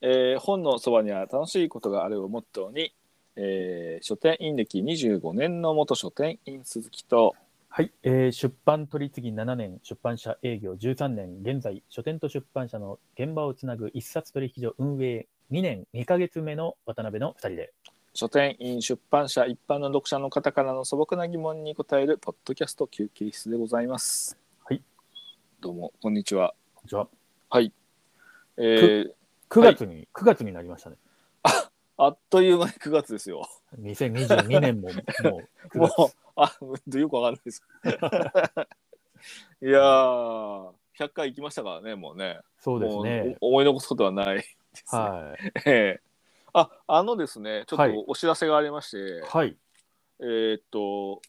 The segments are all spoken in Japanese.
えー本のそばには楽しいことがあるをモットーに、えー書店員歴25年の元書店員鈴木とはい、えー出版取り次ぎ7年、出版社営業13年、現在、書店と出版社の現場をつなぐ一冊取引所運営2年2ヶ月目の渡辺の2人で、書店員出版社一般の読者の方からの素朴な疑問に答えるポッドキャスト休憩室でございます。はい。どうも、こんにちは。こんにちは。はい。えー9月に、9月になりましたね。あっという間に9月ですよ。2022年ももう9 もう月。、あ、よくわかんないです。いやー、100回行きましたからね、もうね。そうですね思い残すことはないです、ね。はい。ええあ、あのですね、ちょっはいとお知らせがありまして、はい。えーっと、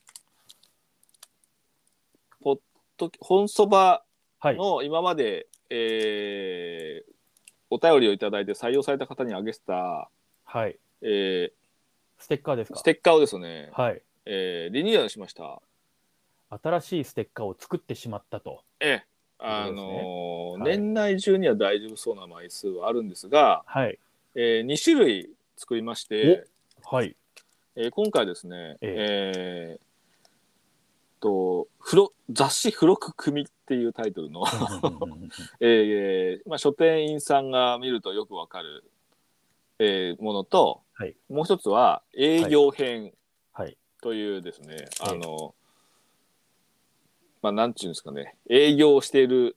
ポッド本そばはい。の今まで、えーお便りをいただいて採用された方にあげてた、はい。えステッカーですか？ーステッカーをですね、はい。えーリニューアルしました。新しいステッカーを作ってしまったと。ええあのーはい年内中には大丈夫そうな枚数はあるんですが、はい。え2種類作りまして、はい。えー今回ですね、ええーと付録雑誌付録組っていうタイトルの、えーまあ、書店員さんが見るとよくわかる、えーものと、はい。もう一つは営業編はい。というですね、ええあのまあなんていうんですかね。営業をしている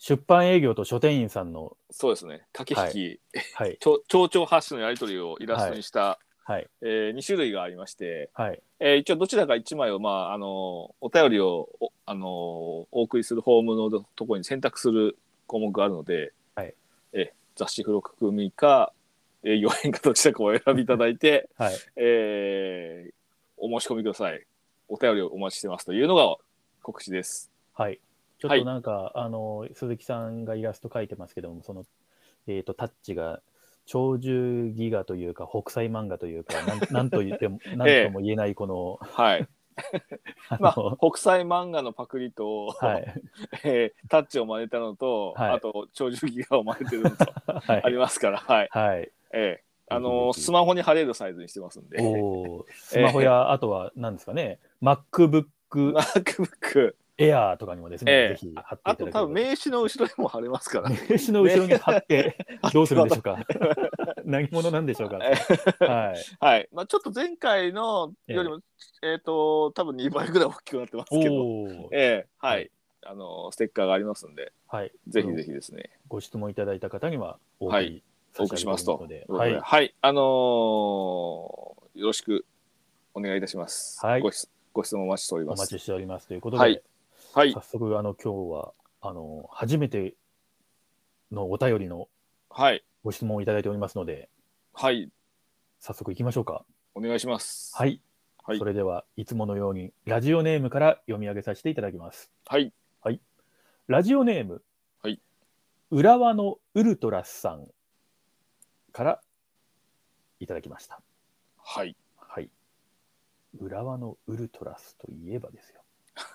出版営業と書店員さんの、そうですね。駆け引き、はい。ちょ蝶々発信のやり取りをイラストにした、はい。え2種類がありまして、はい。えー一応どちらか1枚を、まあ、あのお便りをお,、あのお送りするフォームのところに選択する項目があるので、はいえ雑誌付録組か営業編かどちらかをお選びいただいて、はい。えーお申し込みくださいお便りをお待ちしてますというのが告知です。はい。ちょっとなんか、あの、鈴木さんがイラスト描いてますけども、その、えっ、と、タッチが、長寿ギガというか、北斎漫画というか、なん なんと言っても、なんとも言えない、この、はい。あ まのあ、国際漫画のパクリと、はい。えータッチを真似たのと、はい。あと長寿ギガを真似てるのとはい。ありますから、はい。はい。ええ。あのぜひ。ぜひスマホに貼れるサイズにしてますんで。スマホや、あとは、何ですかね、MacBook MacBook。Air とかにもですね、ええぜひ貼ってあといただければ多分名刺の後ろにも貼れますから。名刺の後ろに貼って、どうするんでしょうか。何者なんでしょうか。えはい。はい。まあちょっと前回のよりも、えっ、と、多分2倍ぐらい大きくなってますけど、おーええははいい。あの、ステッカーがありますんで、はい。ぜひぜひですね、ご質問いただいた方にはお送りはいお送りしますと。は、はいい。はい。あのーよろしくお願いいたします。はいご質ご質問お待ちしておりおます。待ちしておりますということで、はいはい早。速、あの、今日は、あの、初めてのお便りのはい。ご質問をいただいておりますので、はい。早速行きましょうか。お願いします。はい。はいそれでは、いつものように、ラジオネームから読み上げさせていただきます。はい。ラジオネーム、はい。浦和のウルトラスさんからいただきました。はい。はい。浦和のウルトラスといえばですよ。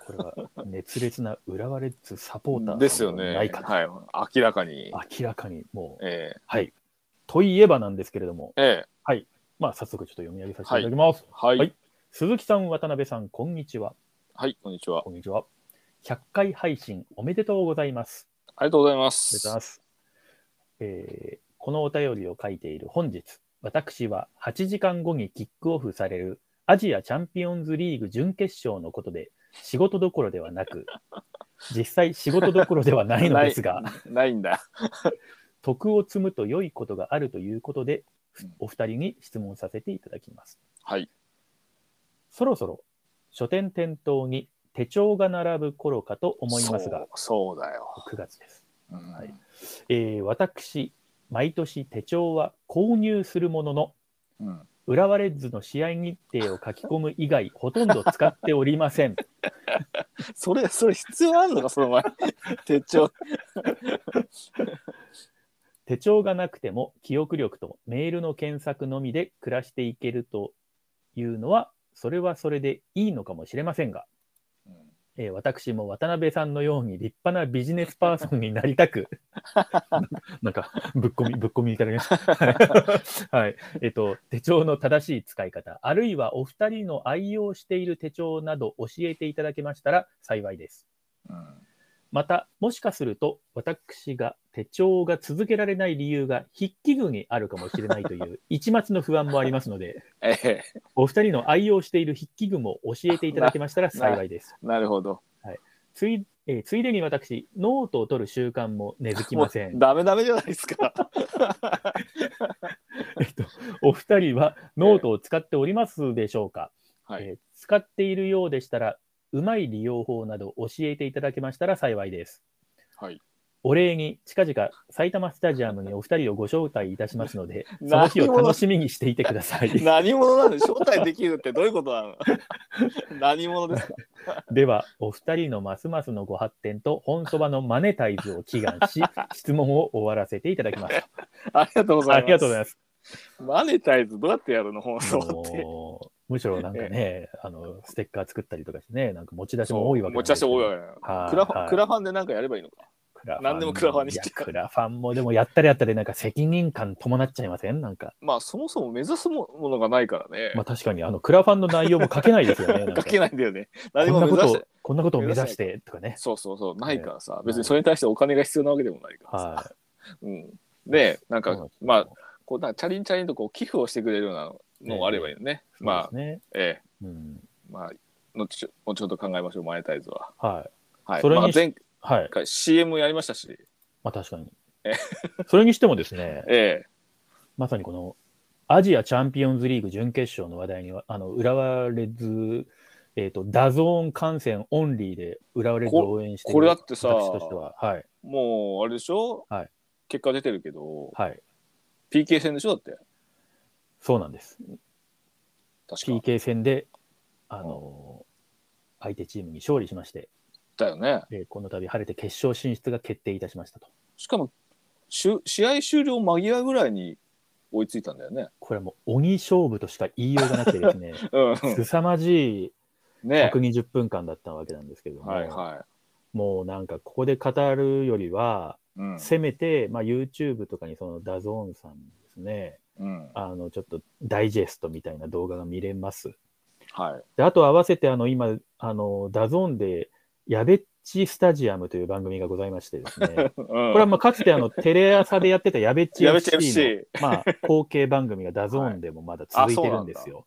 これは熱烈な浦和レッズサポーターですよね。ないかと、はい。明らかに。明らかにもう、えはい。といえばなんですけれども、えええまあ早速ちょっと読み上げさせていただきます。はい。はい鈴木さん、渡辺さん、こんにちは。はい、こんにちは。こんにちは。100回配信おめでとうございます。ありがとうございまありがとうございす。ます。えーこのお便りを書いている本日、私は8時間後にキックオフされるアジアチャンピオンズリーグ準決勝のことで仕事どころではなく、実際仕事どころではないのですが、ないんだ。徳を積むと良いことがあるということでうん、お二人に質問させていただきます。はい。そろそろ書店店頭に手帳が並ぶ頃かと思いますが、そうそうだよ。9月です。うんはいえー私、毎年手帳は購入するものの、うん浦和レッズの試合日程を書き込む以外、ほとんど使っておりません。それ、それ必要あるのか、その前。手帳。手帳がなくても記憶力とメールの検索のみで暮らしていけるというのは、それはそれでいいのかもしれませんが、えー私も渡辺さんのように立派なビジネスパーソンになりたく、なんかぶっ込み、ぶっ込 みいただきました。はい。えっ、と、手帳の正しい使い方、あるいはお二人の愛用している手帳など教えていただけましたら幸いです。うんまた、もしかすると、私が手帳が続けられない理由が筆記具にあるかもしれないという 一抹の不安もありますので、ええお二人の愛用している筆記具も教えていただけましたら幸いです。なるほど。ついえーついでに私、ノートを取る習慣も根付きません。ダメダメじゃないですか。えっと、お二人はノートを使っておりますでしょうか、はい。えー使っているようでしたら、うまい利用法など教えていただけましたら幸いです。はい。お礼に近々埼玉スタジアムにお二人をご招待いたしますので、その何日を楽しみにしていてください。何者なの招待できるってどういうことなの？何者ですか？では、お二人のますますのご発展と本そばのマネタイズを祈願し、質問を終わらせていただきます。ありがとうございます。ありがとうございます。マネタイズどうやってやるの？放送って。むしろなんかね、あのステッカー作ったりとかしてね、なんか持ち出しも多いわけ持ち出し多いわけ。クラファン、はいクラファンでなんかやればいいのか。何でもクラファンにしてクラファンもでもやったらやったでなんか責任感伴っちゃいません？なんか。まあそもそも目指すものがないからね。まあ確かにあのクラファンの内容も書けないですよね。書けないんだよね。こ何んなことをも目指して。こんなことを目指してとかね。そうそうそう、ないからさ、い別にそれに対してお金が必要なわけでもないからさ。はうん、で、なんかまあ、こうなんかチャリンチャリンとこう寄付をしてくれるようなのがあればいいよね。い。まあね。えうん。え、まあ、後ちょ後ほど考えましょう、マネタイズは。はい。はい。それにまあ、前はい。回 CM やりましたし、まあ確かにえ。それにしてもですね、ええ、まさにこのアジアチャンピオンズリーグ準決勝の話題には、あの浦和レッズ、えっ、と、 DAZN 観戦オンリーで浦和レッズを応援してこれだってさ私としては、はい。もう、あれでしょ？はい結果出てるけど、はい。PK 戦でしょだって。そうなんです。PK 戦で、あの相手チームに勝利しまして、だよね。えーこの度晴れて決勝進出が決定いたしましたと。しかも、しゅ試合終了間際ぐらいに追いついたんだよね。これはもう鬼勝負としか言いようがなくてですね、うん。凄まじいね120分間だったわけなんですけれども、はいはもうなんかここで語るよりは、い。うん。せめて、まあ、YouTube とかにその DAZN さんですね、うん。あのちょっとダイジェストみたいな動画が見れます。はい。であと合わせてあの今あの、 DAZN でやべっちスタジアムという番組がございましてですね、こ これはまあかつてあのテレ朝でやってたやべっちやべっち FC のまあ後継番組が DAZN でもまだ続いてるんですよ。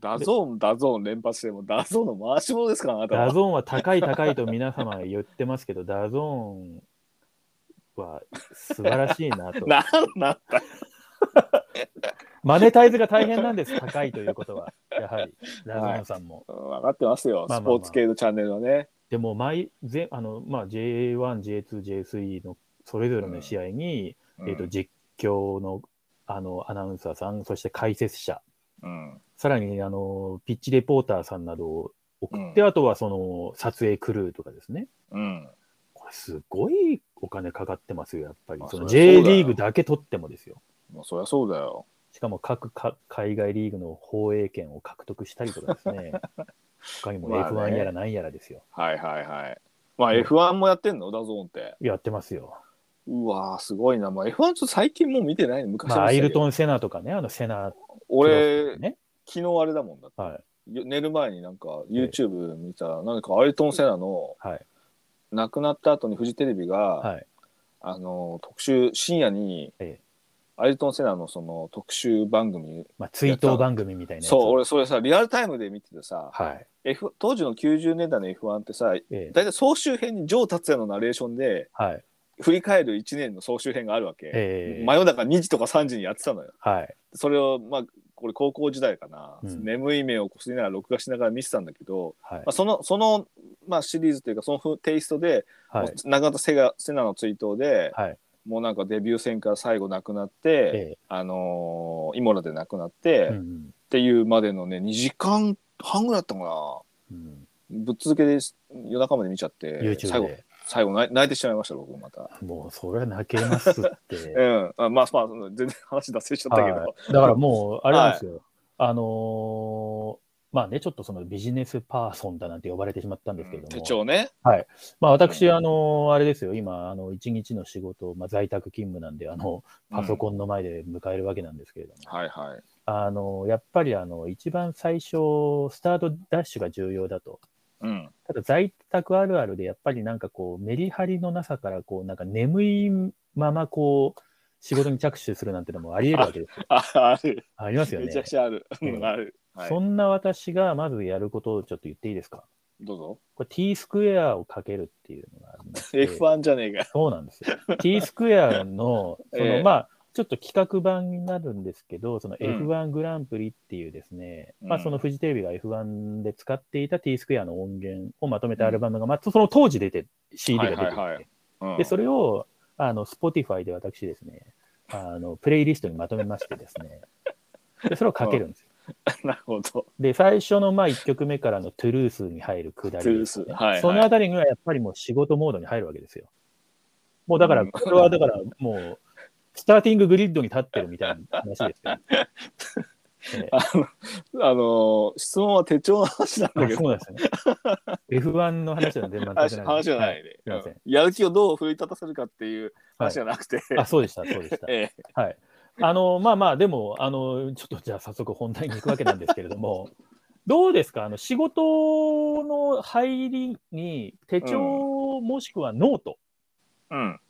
DAZN、DAZN 連発しても、 DAZN の回し者ですから。 DAZN は高い高いと皆様言ってますけど、DAZN は素晴らしいなと。なんなんだマネタイズが大変なんです、高いということは。やはり、 DAZN さんも。分かってますよ、まあまあまあスポーツ系のチャンネルはね。でも毎ぜあの、まあ、J1、J2、J3 のそれぞれの試合に、うんえー、と実況のあのアナウンサーさん、そして解説者、うんさらにあのピッチレポーターさんなどを送って、あとはその撮影クルーとかですね。うんこれすごいお金かかってますよ、やっぱり。まあその J リーグだけ取ってもですよ。まあ、そりゃそうだよ。しかも各か海外リーグの放映権を獲得したりとかですね。他にもまあね F1 やら何やらですよ。はいはいはい。まあ F1 もやってんの？ DAZN って。やってますよ。うわーすごいな。まあ、F1 ちょっと最近もう見てないの？昔まあ、アイルン。トン・セナとかね、あのセナ、俺、ね。昨日あれだもんだって。はい。よ寝る前になんか YouTube 見たら、なんかアイルトン・セナのはい。亡くなった後にフジテレビが、はい。あの特集深夜にええアイルトン・セナのその特集番組まあ、追悼番組みたいな。そう俺それさリアルタイムで見ててさ、はい。F、当時の90年代の F1 ってさええ大体総集編に城達也のナレーションではい。振り返る1年の総集編があるわけ、ええ真夜中2時とか3時にやってたのよはい。それをまあこれ高校時代かな、うん眠い目をこすりながら録画しながら見てたんだけど、はいまあ、。そのその、まあ、シリーズというかそのふテイストで、はい。亡くなったセガセナの追悼で、はい。もうなんかデビュー戦から最後亡くなって、えあのーイモラで亡くなって、っえうんていうまでのね2時間半ぐらいだったかなうん。ぶっ続けで夜中まで見ちゃって、最後で。最後泣いてしまいました僕また。もう、それは泣けますって。うん、あまあまあ全然話脱線しちゃったけど、はいだからもう、あれなんですよ。あのーまあね、ちょっとそのビジネスパーソンだなんて呼ばれてしまったんですけれども、手帳ね。まあ私、あの、あれですよ、今、あの、一日の仕事、まあ在宅勤務なんで、あの、パソコンの前で迎えるわけなんですけれども、はいはい。あの、やっぱりあの、一番最初、スタートダッシュが重要だと。うん。ただ在宅あるあるで、やっぱりなんかこう、メリハリのなさから、こう、なんか眠いまま、こう、仕事に着手するなんてのもあり得るわけですよ。あ、ある。ありますよねめちゃ。くちゃある。ううんん、ある。はい。そんな私がまずやることをちょっと言っていいですか？どうぞ。これ T スクエアをかけるっていうのがありまして。F1 じゃねえか。そうなんですよ。T スクエアの、その、ええまあ、ちょっと企画版になるんですけど、そのうん F1 グランプリっていうですね、まあ、うんそのフジテレビが F1 で使っていた T スクエアの音源をまとめたアルバムが、まあ、その当時出て、CD が出てて、はいはいはいうんで、それを、あの、Spotify で私ですね、あの、プレイリストにまとめましてですね、で、それをかけるんですよ。なるほど。で、最初のまあ1曲目からのトゥルースに入るくだりね、トゥルースはいはいそのあたりにはやっぱりもう仕事モードに入るわけですよ。もうだから、うんこれはだからもう、スターティンググリッドに立ってるみたいな話ですよ。え えあの、あの質問は手帳の話なんだあけど、そうですよね。F1 の話は全然話話じゃないい。ね、すいませんうんやる気をどう奮い立たせるかっていう話じゃなくて、あ、そうでした、そうでした。ええはい。あの、まあまあ、でも、あの、ちょっとじゃあ早速本題に行くわけなんですけれども、どうですか？あの、仕事の入りに手帳もしくはノート、うん。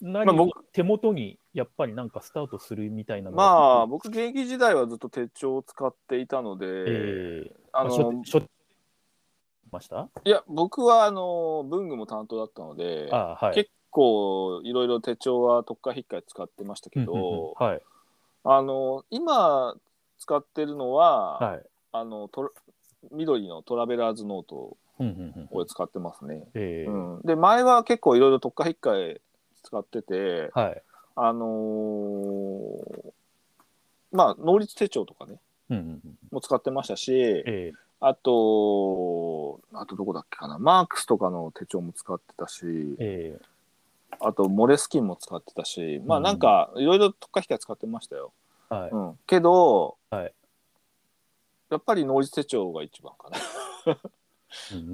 何まあ僕手元にやっぱりなんかスタートするみたいなのがまあ、僕、現役時代はずっと手帳を使っていたので、ええ。ああしょの、しょました？いや、僕は、あの、文具も担当だったので、あはい。結構、いろいろ手帳は特化引っかえ使ってましたけど、はい。あの、今使ってるのは、はい。あの、トラ緑のトラベラーズノートを使ってますね。で、前は結構いろいろ特化引っかえ使ってて、はい。あのーまあ、能率手帳とかね、うんうんうんも使ってましたし、ええあと、あとどこだっけかな、マークスとかの手帳も使ってたし、ええあとモレスキンも使ってたし、まあうんなんかいろいろ特化引きは使ってましたよ。はい。うん、けど、はいやっぱり能率手帳が一番かな。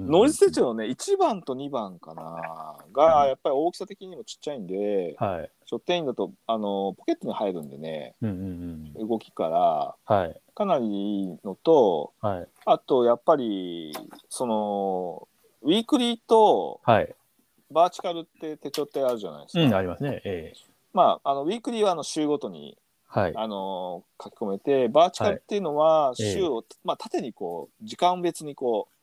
能率手帳ね、1番と2番かな、がやっぱり大きさ的にもちっちゃいんで、はい。書店員だとあのポケットに入るんでね、うんうんうん。動きからはい。かなりいいのと、はい。あとやっぱりそのウィークリーとはい。バーチカルって手帳ってあるじゃないですか。うん、ありますね。ええまああのウィークリーはあの週ごとにはい。あの書き込めてバーチカルっていうのはええ週を、まあ、縦にこう時間別にこう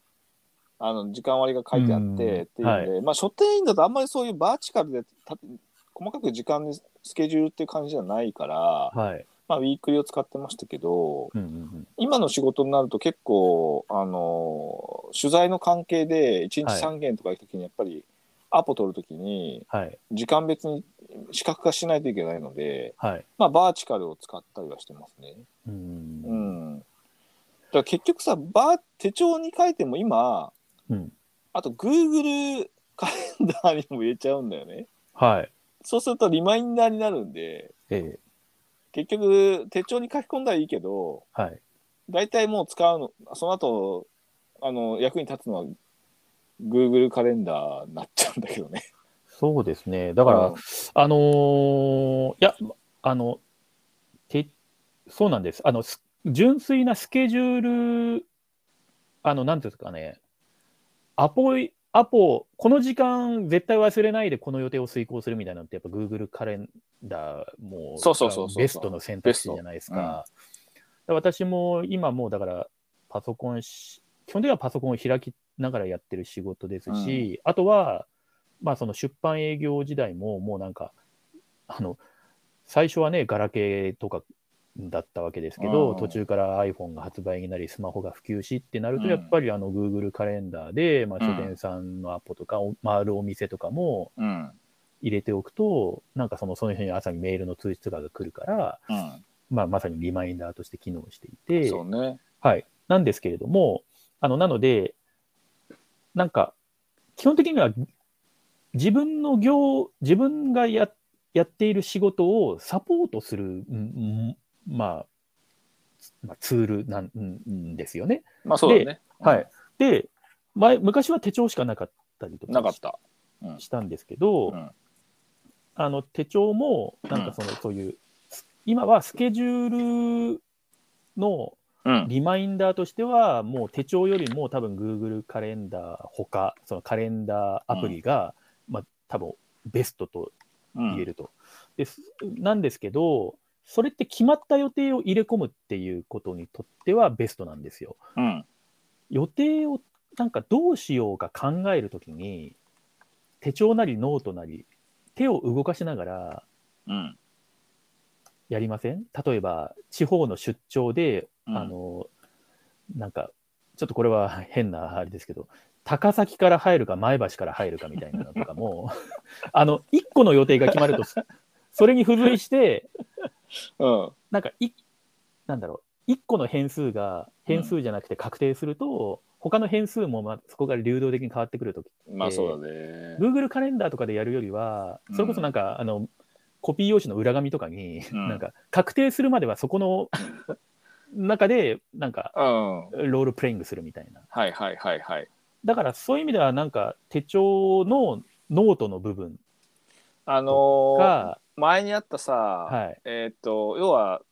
あの時間割が書いてあってうんっていうんで、まあ書店員だとあんまりそういうバーチカルでた細かく時間にスケジュールっていう感じじゃないから、はい。まあ、ウィークリーを使ってましたけどうんうんうん。今の仕事になると結構あの取材の関係で1日はい3件とか行くときにやっぱりアポ取るときにはい。時間別に視覚化しないといけないので、はい。まあ、バーチカルを使ったりはしてますね。う。うんん。だから結局さ、バー手帳に書いても今、うん。あと Google カレンダーにも入れちゃうんだよね。はい。そうするとリマインダーになるんで、ええ結局手帳に書き込んだらいいけど、はい。大体もう使うの、その後、あの、役に立つのは Google カレンダーになっちゃうんだけどね。そうですね。だから、うんあのーいや、あの、て、そうなんです。あの、す純粋なスケジュール、あの、なんていうんですかね、アポイ、アポ、この時間絶対忘れないでこの予定を遂行するみたいなのって、やっぱ Google カレンダーもそうそうそうベストの選択肢じゃないですか。うん私も今もうだからパソコンし、基本的にはパソコンを開きながらやってる仕事ですし、あとは、まあその出版営業時代ももうなんか、あの、最初はね、ガラケーとかだったわけですけど、うん途中から iPhone が発売になり、スマホが普及しってなると、うんやっぱりあの Google カレンダーで、まあ、うん書店さんのアポとか、お回るお店とかもうん。入れておくと、なんかそのその日に朝にメールの通知とかが来るから、うん。まあ、まさにリマインダーとして機能していて、そうね。はい。なんですけれども、あの、なので、なんか、基本的には、自分の業、自分がややっている仕事をサポートする、うんうんまあ、まあ、ツールなんんですよね。まあそうだね。はい。で、前、昔は手帳しかなかったりとかなかった。うんしたんですけど、うんあの手帳も、なんかその、そういう、今はスケジュールのうん。リマインダーとしては、もう手帳よりも多分 Google カレンダーほか、そのカレンダーアプリが、まあ多分ベストと言えると。ですなんですけど、それって決まった予定を入れ込むっていうことにとってはベストなんですよ。うん。予定をなんかどうしようか考えるときに、手帳なりノートなり、手を動かしながらうん。やりません？例えば、地方の出張で、うんあの、なんか、ちょっとこれは 変なあれですけど、高崎から入るか前橋から入るかみたいなのとかも、あの、1個の予定が決まると、そ それに付随して、うん。なんかい、なんだろう、1個の変数が変数じゃなくて確定すると、他の変数もまあそこが流動的に変わってくるとき、まあそうだね。Google カレンダーとかでやるよりは、それこそなんか、あの、コピー用紙の裏紙とかに、うんなんか、確定するまではそこの中で、なんか、うん。ロールプレイングするみたいな。はいはいはいはい。だからそういう意味では、なんか、手帳のノートの部分あのーが、前にあったさ、はい。えーっと、要は、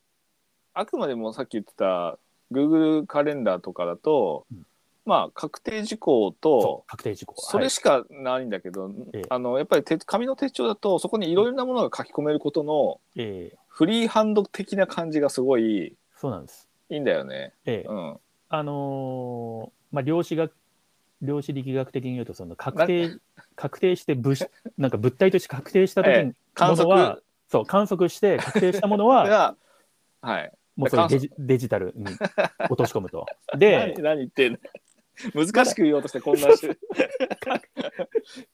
あくまでもさっき言ってた Google カレンダーとかだと、うんまあ確定事項そとう、確定事項。それしかないんだけど、ええあのやっぱり手紙の手帳だとそこにいろいろなものが書き込めることのはい、ええフリーハンド的な感じがすごいそうなんです。いいんだよね。ええうん。あのーまあ、量子学、量子力学的に言うと、その確定、確定して物質、なんか物体として確定したときに、観測ものは、そう、観測して確定したものは、が、はい。もうそれデジデジタルに落とし込むと。で 何、何言ってんの？難しく言おうとしてこんなし。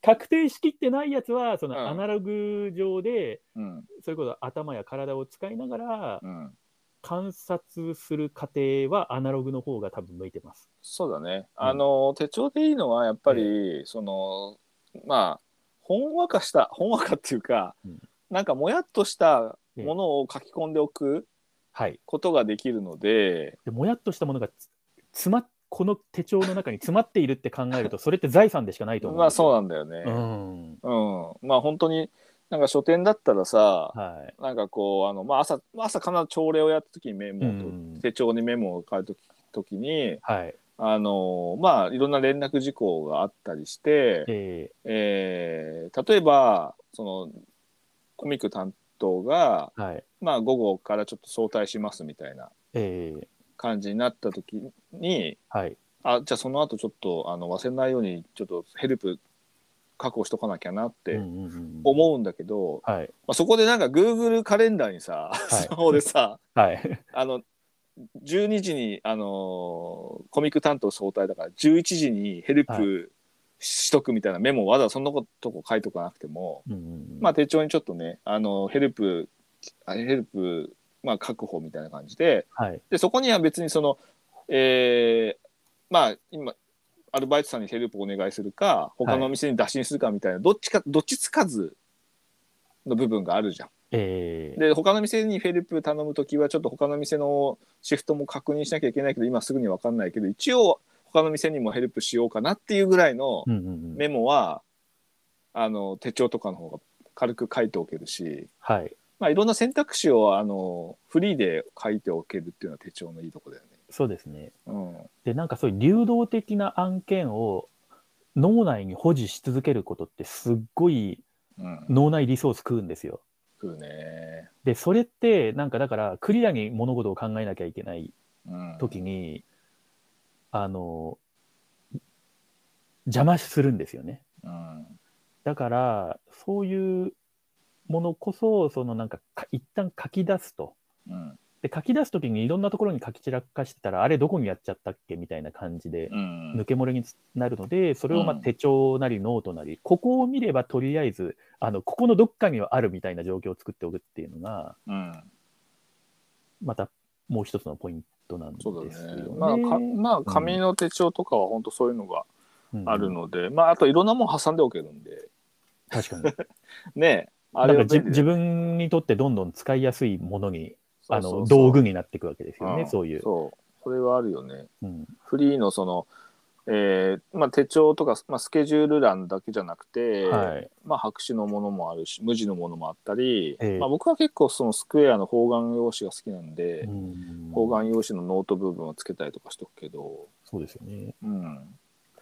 確定しきってないやつは、そうんのアナログ上で、うん。それこそ頭や体を使いながらうん。観察する過程はアナログの方が多分向いてます。そうだね。うんあの、手帳でいいのはやっぱり、その、まあ、ほんわかした、ほんわかっていうか、うんなんかもやっとしたものを書き込んでおくはい。ことができるので、でもやっとしたものがつ詰まっこの手帳の中に詰まっているって考えると、それって財産でしかないと思うんまあそうななんだよね。うん。うん。まあ本当に、なんか書店だったらさ、はい。なんかこう、あの、まあ朝、朝必ず朝礼をやった時にメモをと、うん手帳にメモを書いた時に、はい。あの、まあいろんな連絡事項があったりして、ええー例えばそのコミック担当が、ー、はい。まあ、午後からちょっと早退しますみたいなえー、感じになった時にはい。あじゃあその後ちょっとあの忘れないようにちょっとヘルプ確保しとかなきゃなって思うんだけど、はい。まあ、そこでなんか Google カレンダーにさ、いスマホでさはい。あの12時に、あのーコミック担当早退だから11時にヘルはプしとくみたいなメモをわざわざそんなことこ書いとかなくても、うんうんうんまあ、手帳にちょっとねあのヘルプあヘルプ、まあ、確保みたいな感じではい。でそこには別にその、えーまあ今アルバイトさんにヘルプお願いするか他のお店に打診するかみたいな、どっちかどっちつかずの部分があるじゃん。えー、で他の店にヘルプ頼む時はちょっと他の店のシフトも確認しなきゃいけないけど今すぐに分かんないけど一応他の店にもヘルプしようかなっていうぐらいのうんうんうんメモは、あの手帳とかの方が軽く書いておけるし、はい。まあ、いろんな選択肢をあのフリーで書いておけるっていうのは手帳のいいとこだよね。そうですね。うん、で、なんかそういう流動的な案件を脳内に保持し続けることってすっごいうん、脳内リソース食うんですよ。食うね。で、それってなんかだからクリアに物事を考えなきゃいけないうん、時に、あの、邪魔するんですよね。うん、だから、そういうものこそ、そのなんかか一旦書き出すと。うん、で、書き出すときにいろんなところに書き散らかしてたら、あれどこにやっちゃったっけみたいな感じでうん、抜け漏れになるので、それをま手帳なりノートなり、ここを見ればとりあえず、あの、ここのどっかにはあるみたいな状況を作っておくっていうのが、うん、またもう一つのポイントなんですよね。ね。まあ、かまあ、紙の手帳とかは本当そういうのがうんあるので、まあ、あといろんなもん挟んでおけるんで、確かに。ね、あれ自分にとってどんどん使いやすいものにあの道具になっていくわけですよね、んそういう。そう。それはあるよね。うん。フリーのその、えーまあ、手帳とか、まあ、スケジュール欄だけじゃなくて、はい。まあ、白紙のものもあるし無地のものもあったり、ええ。まあ、僕は結構そのスクエアの方眼用紙が好きなんで、うん。方眼用紙のノート部分をつけたりとかしとくけど、そうですよね。うん、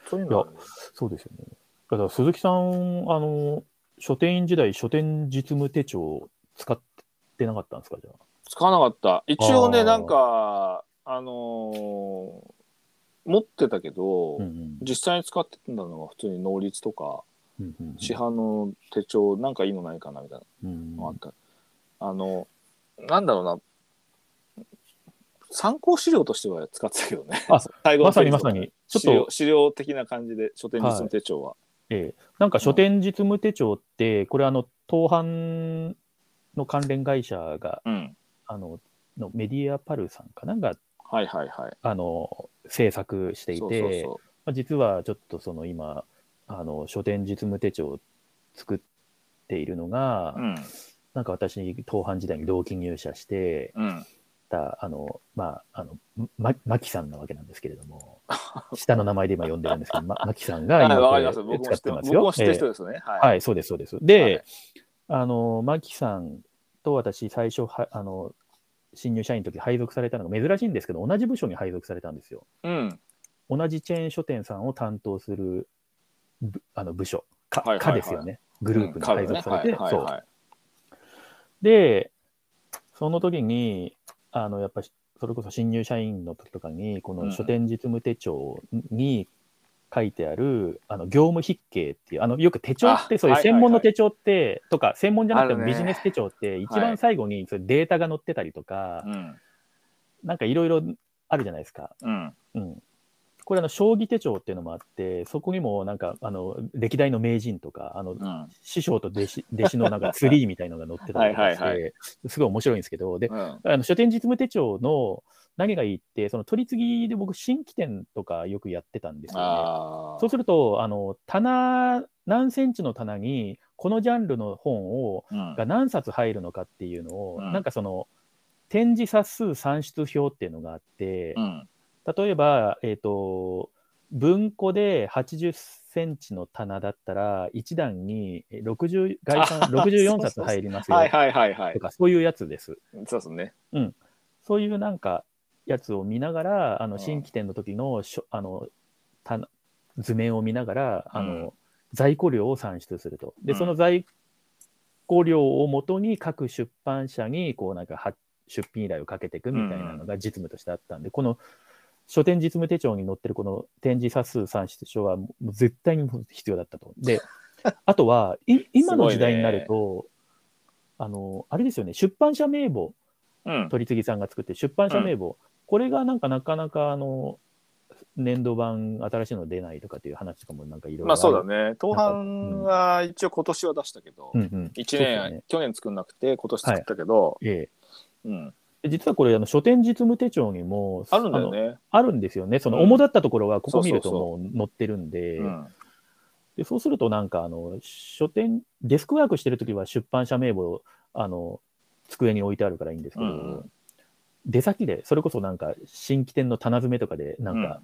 そういうのはね。そうですよね。だから鈴木さん、あの、書店員時代、書店実務手帳使ってなかったんですか、じゃあ？使わなかった。一応ねなんかあのー持ってたけど、うんうん。実際に使ってたのは普通に能率とかうんうんうん。市販の手帳なんかいいのないかなみたいなうんのがあった、あのなんだろうな。参考資料としては使ってたけどね。あ 最後まさにまさに、ち資料ょっと、資料的な感じで書店実務手帳は、ええ。なんか書店実務手帳って、これ、あの、東販の関連会社が、うんあの、のメディアパルさんかなが、はいはいはいあの、制作していそうて、そうまあ、実はちょっとその今、あの書店実務手帳を作っているのが、そううんなんか私、東販時代に同期入社してうんた、あの、まあ、あの、ま、マキさんなわけなんですけれども、下の名前で今呼んでるんですけど、ま、マキさんがはい今これわかります僕も知ってます僕使ってますよ。も知ってる人えですね、はい、えはい、そうです、そうです。で、はいあの、マキさんと私、最初は、あの、新入社員の時配属されたのが珍しいんですけど、同じ部署に配属されたんですよ。うん。同じチェーン書店さんを担当する部あの部署、か、はいはいですよね。グループに配属されて、うんはいはいはい。そう。で、その時に、あの、やっぱり、それこそ新入社員の時とかに、こうん。の書店実務手帳に書いてある、あの、業務筆記っていう、あの、よく手帳って、あそういう専門のはいはい。はい手帳って、とか、専門じゃなくてもビジネス手帳って、一番はい最後にそれデータが載ってたりとか、うん。なんかいろいろあるじゃないですか。うん。うん、これあの将棋手帳っていうのもあってそこにもなんかあの歴代の名人とかあの、うん。師匠と弟子 弟子のなんかツリーみたいのが載ってたりとかしてはいはい。すごい面白いんですけどでうん。あの書店実務手帳の何がいいってその取り次ぎで僕新規店とかよくやってたんですよね。あそうするとあの棚何センチの棚にこのジャンルの本をうん。が何冊入るのかっていうのを、うん。なんかその展示冊数算出表っていうのがあって、うん。例えば、えっ、と、文庫で80センチの棚だったら、1段にえ60、概算 あ64冊入りますよ。はいはいはいはい。とか、そういうやつです。そうですね。そういうなんか、やつを見ながら、あの、うん。新規店の時のしょ、あの、棚図面を見ながら、あの、うん。在庫量を算出すると。で、うん。その在庫量をもとに各出版社に、こうなんかは、出品依頼をかけていくみたいなのが実務としてあったんで、この書店実務手帳に載ってるこの展示冊数算出書は絶対に必要だったと。で、あとは、い今の時代になると、あの、あれですよね、出版社名簿、うん。取次さんが作ってる出版社名簿、これがなんかなかなかあの年度版新しいの出ないとかっていう話とかもなんかいろいろまあそうだね。ね東販は一応今年は出したけどうんうん、1そうですよ年ね。去年作んなくて今年作ったけどええうん。で実はこれあの書店実務手帳にもあるんだよね。あるんですよね。そのうん。主だったところがここ見るともう載ってるんで、うん。でそうするとなんかあの書店デスクワークしてるときは出版社名簿あの机に置いてあるからいいんですけど、うんうん出先でそれこそなんか新規店の棚詰めとかでなんか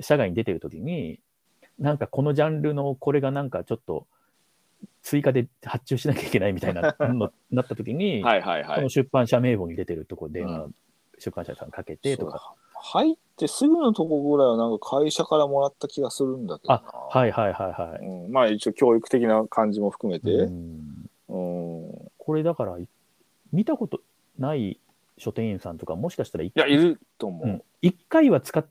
社外に出てるときに、なんかこのジャンルのこれがなんかちょっと追加で発注しなきゃいけないみたいな のなったときに、はいはいはい。この出版社名簿に出てるとこ電話、う出版社さんかけてとか。入ってすぐのとこぐらいはなんか会社からもらった気がするんだけどはいはいはいはい。うん、まあ一応教育的な感じも含めて、ううん。んこれだからい見たことない書店員さんとかもしかしたら一いやいると思う、うん。一回は使っ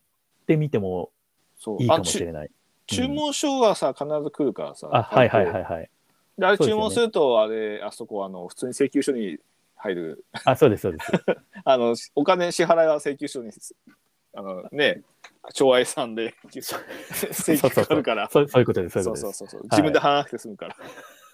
てみてもそう。いいかもしれない。注文書はさ必ず来るからさ、あ、はいはいはいはい。であれ注文するとあれあそこあの普通に請求書に入る。あ、そうですそうです。あのお金支払いは請求書にあのね町愛さんで請求かかるから。そういうことです。そういそううことです。そうそうそう自分で払わなくて済むか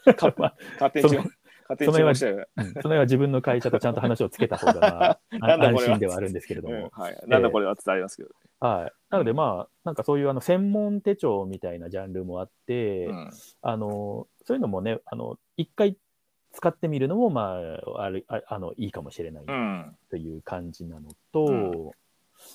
ら、かまあ勝手に勝手にその辺は自分の会社とちゃんと話をつけた方が、まあ 安心ではあるんですけれども。うんはい、なんだこれはってありますけど、はい。なのでまあ、なんかそういうあの専門手帳みたいなジャンルもあって、うん。あの、そういうのもね、あの、一回使ってみるのも、まあ、あるああのいいかもしれないうん。という感じなのと、うん。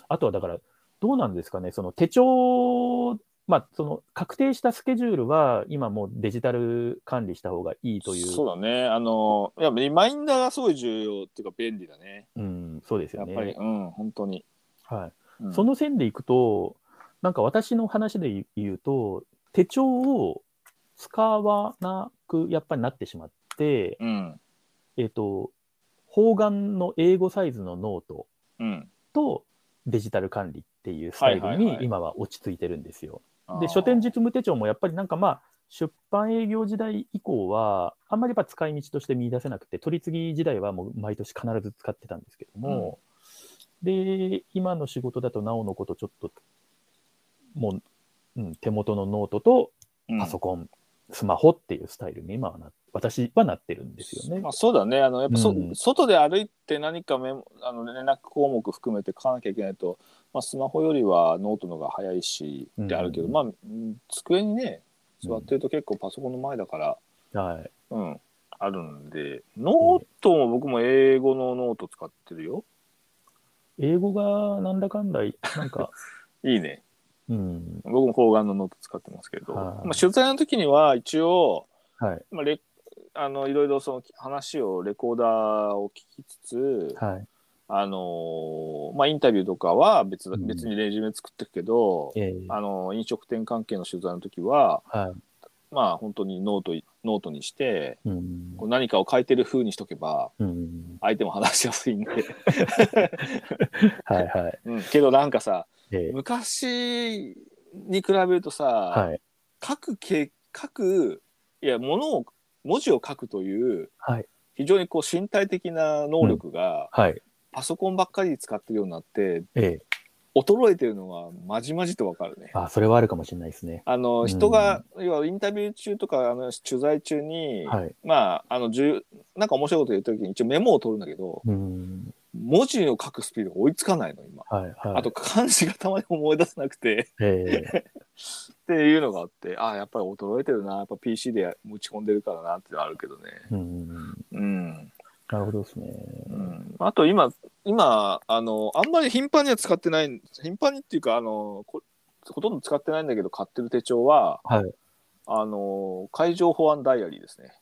あとはだから、どうなんですかね、その手帳、まあ、その確定したスケジュールは、今もうデジタル管理した方がいいという、そうだね。あの、いや、リマインダーがすごい重要っていうか便利だね。うん、そうですよやっぱり、ね。うん、本当に。はいうんその線でいくと、なんか私の話で言うと、手帳を使わなくやっぱりなってしまって、うん。えっ、と、方眼の A5 サイズのノートうん。とデジタル管理っていうスタイルにはいはいはい今は落ち着いてるんですよ。あーで、書店実務手帳もやっぱりなんかまあ、出版営業時代以降は、あんまりやっぱ使い道として見出せなくて、取り次ぎ時代はもう毎年必ず使ってたんですけども、で、今の仕事だとなおのことちょっと、もう、うん、手元のノートとうんパソコン、スマホっていうスタイルに今はな、私はなってるんですよねまあ、。そうだね。あの、やっぱそ、うん外で歩いて何かメモあの連絡項目含めて書かなきゃいけないと、まあ、スマホよりはノートの方が早いしってあるけど、うんまあ、うん机にね、座ってると結構パソコンの前だから、はい。うん、あるんで、ノートも僕も A5 のノート使ってるよ。 A5 がなんだかんだ、なんか、いいね。うん、僕も方眼のノート使ってますけど、はいまあ、取材の時には一応、はい、まあ、レあのいろいろその話をレコーダーを聞きつつ、はい。あのーまあ、インタビューとかは別別にレジュメ作ってるけど、ええあの飲食店関係の取材の時ははい。まあ本当にノートノートにしてうんこう何かを書いてる風にしとけばうん、相手も話しやすいんで、はいはい。うん、けどなんかさええ昔に比べるとさ、はい。書くけ書くいやものを文字を書くというはい。非常にこう身体的な能力がはい。パソコンばっかり使ってるようになってええ。衰えてるのがまじまじとわかるね。あ、それはあるかもしれないですね。あのうん人が、要はインタビュー中とかあの取材中に、はい。まああの重なんか面白いこと言う時に一応メモを取るんだけどうん。文字を書くスピードが追いつかないの今。はい。はい。あと漢字がたまに思い出せなくてええ。っていうのがあってあやっぱり衰えてるなやっぱ PC で持ち込んでるからなってのはあるけどね。うん。うんなるほどですね。うん、あと今今あのあんまり頻繁には使ってない頻繁にっていうかあのこほとんど使ってないんだけど買ってる手帳ははい。あの海上保安ダイアリーですね。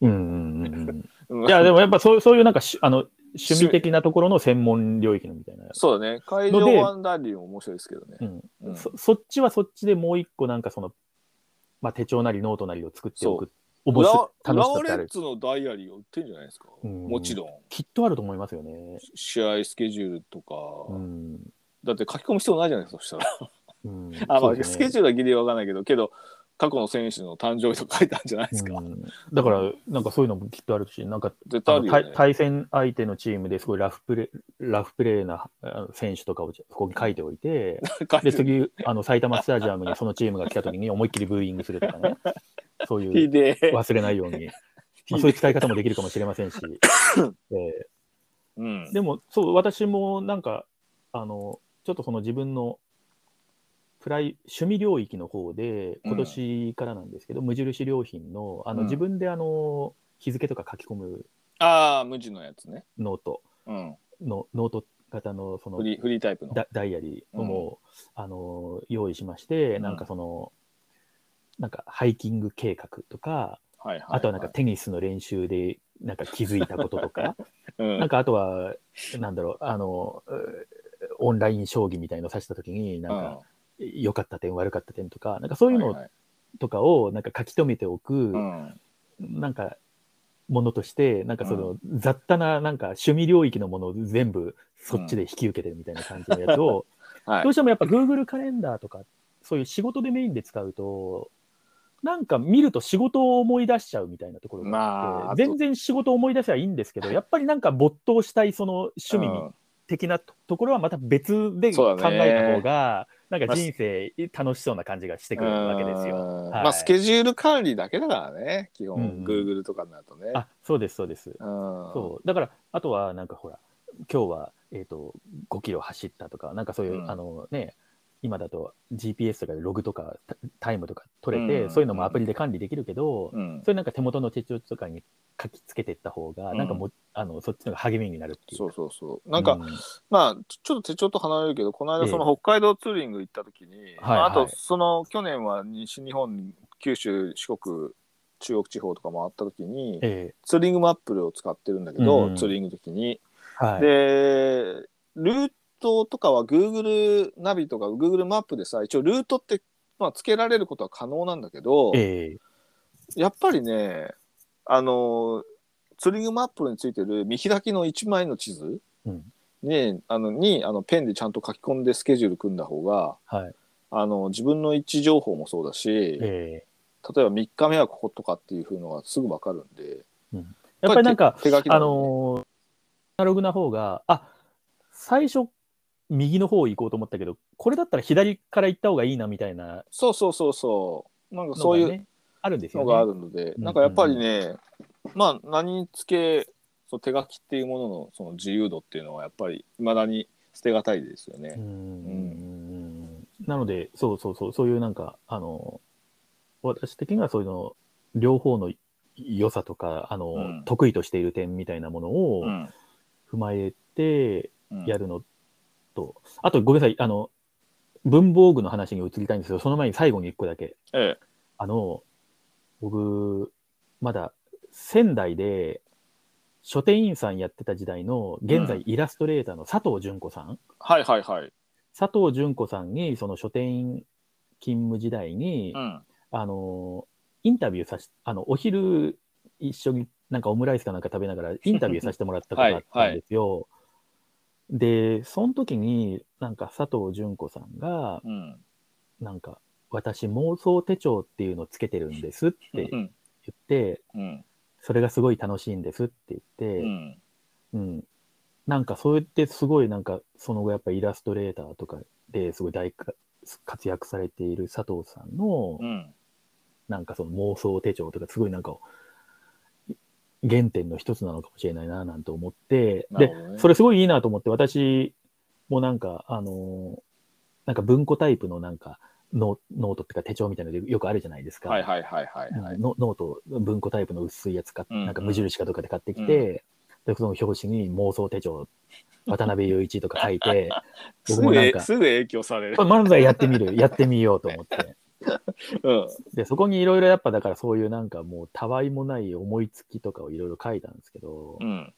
うんうんうんいや、でもやっぱそう そういうなんかし、あの、趣味的なところの専門領域のみたいな。そうだね海上保安ダイアリーも面白いですけどね。うん。うんそそっちはそっちでもう一個なんかその、まあ、手帳なりノートなりを作っておく。面白い楽しさってある。和レッズのダイアリーを売ってるんじゃないですか？うんもちろんきっとあると思いますよね。試合スケジュールとか、うん。だって書き込む必要ないじゃないですかそしたら。うん、あまあ、そうですねスケジュールはギリわかんないけどけど過去の選手の誕生日とか書いてあるんじゃないですか？うん。だから、なんかそういうのもきっとあるし、なんか絶対。対戦相手のチームですごいラフプレラフプレーな選手とかをそこに書いておいて、で次あの埼玉スタジアムにそのチームが来た時に思いっきりブーイングするとかね、そういう。忘れないように、まあ、そういう使い方もできるかもしれませんし、え。うん。ーでもそう私もなんかあのちょっとその自分のプライ趣味領域の方で今年からなんですけど、無印良品のあの、うん。自分であの日付とか書き込むああ無地のやつね。ノート。うん。のノート型のそのフリーフリータイプの。ダダイアリーをもう、あの用意しまして、なんかそのなんかハイキング計画とか、はいはい、あとはなんかテニスの練習でなんか気づいたこととか、うん、なんかあとはなんだろうあのうオンライン将棋みたいの指した時になんか良かった点悪かった点とかなんかそういうのはいはい。とかをなんか書き留めておく、うん。なんかものとしてなんかその雑多ななんか趣味領域のものを全部そっちで引き受けてるみたいな感じのやつを、はい。どうしてもやっぱ Google カレンダーとかそういう仕事でメインで使うとなんか見ると仕事を思い出しちゃうみたいなところがあって、全然仕事を思い出せばいいんですけどやっぱりなんか没頭したいその趣味うん。的なとところはまた別で考えた方が、なんか人生楽しそうな感じがしてくるわけですよ。うん。はい。まあスケジュール管理だけだからね基本、うん Google とかになるとね。あそうですそうです。うん、そう。だからあとはなんかほら今日は、えー、と5キロ走ったとかなんかそういう、うん。あのね今だと GPS とかでログとかタタイムとか取れて、うんそういうのもアプリで管理できるけど、うん。それなんか手元の手帳とかに書きつけていった方が、うんなんかもあのそっちの励みになるっていうそうそうそう。なんか、うん。まあちょっと手帳と離れるけどこの間ええ。その北海道ツーリング行った時に、まあ、あとその去年は西日本九州四国中国地方とか回った時に、えツーリングマップを使ってるんだけど、うんツーリングの時に、えはい、でルートとかは Google ナビとか Google マップでさ一応ルートって、まあ、つけられることは可能なんだけど、ええ。やっぱりねあのツーリングマップについてる見開きの1枚の地図うん。にあのにあのペンでちゃんと書き込んでスケジュール組んだ方がはい。あの自分の位置情報もそうだし、え例えば3日目はこことかっていう風のがすぐ分かるんでえやっぱりなんか、手手書きだあのーアナログな方が、あ最初、右の方行こうと思ったけど、これだったら左から行った方がいいなみたいなそうそうそうそう。なんかそうね、いうあるんですよね。のがあるので、うんなんかやっぱりね、まあ何につけそう手書きっていうもののその自由度っていうのはやっぱりいまだに捨てがたいですよね。うんうん。うん。なので、そうそうそう、そういうなんか、あの、私的にはそういうの、両方の良さとか、あの、うん。得意としている点みたいなものをうん。踏まえてうん。やるのと、あとごめんなさい、あの、文房具の話に移りたいんですけど、その前に最後に一個だけ。ええあの、僕、まだ仙台で書店員さんやってた時代の、現在イラストレーターの佐藤純子さん、はいはいはい。佐藤純子さんに、その書店員勤務時代に、うんあの、インタビューさし、あの、お昼一緒になんかオムライスかなんか食べながらインタビューさせてもらったことがあったんですよ。で、その時になんか佐藤純子さんが、うん。なんか、私妄想手帳っていうのをつけてるんですって言うん。って、うん。それがすごい楽しいんですって言って、うん。うん。なんかそうやってすごいなんかその後やっぱイラストレーターとかですごい大か活躍されている佐藤さんのうん。なんかその妄想手帳とかすごいなんか原点の一つなのかもしれないななんて思って、ねそれすごいいいなと思って私もなんかあのなんか文庫タイプのなんかノノートっていうか手帳みたいなのでよくあるじゃないですか。はいはいはいはいはい。ノノート、文庫タイプの薄いやつ買っうんなんか無印かどっかで買ってきて、でその表紙に妄想手帳、渡辺雄一とか書いて、僕もなんか、すぐ影響される。漫才やってみる、やってみようと思って。うん。で、そこにいろいろやっぱだからそういうなんかもうたわいもない思いつきとかをいろいろ書いたんですけど、うん。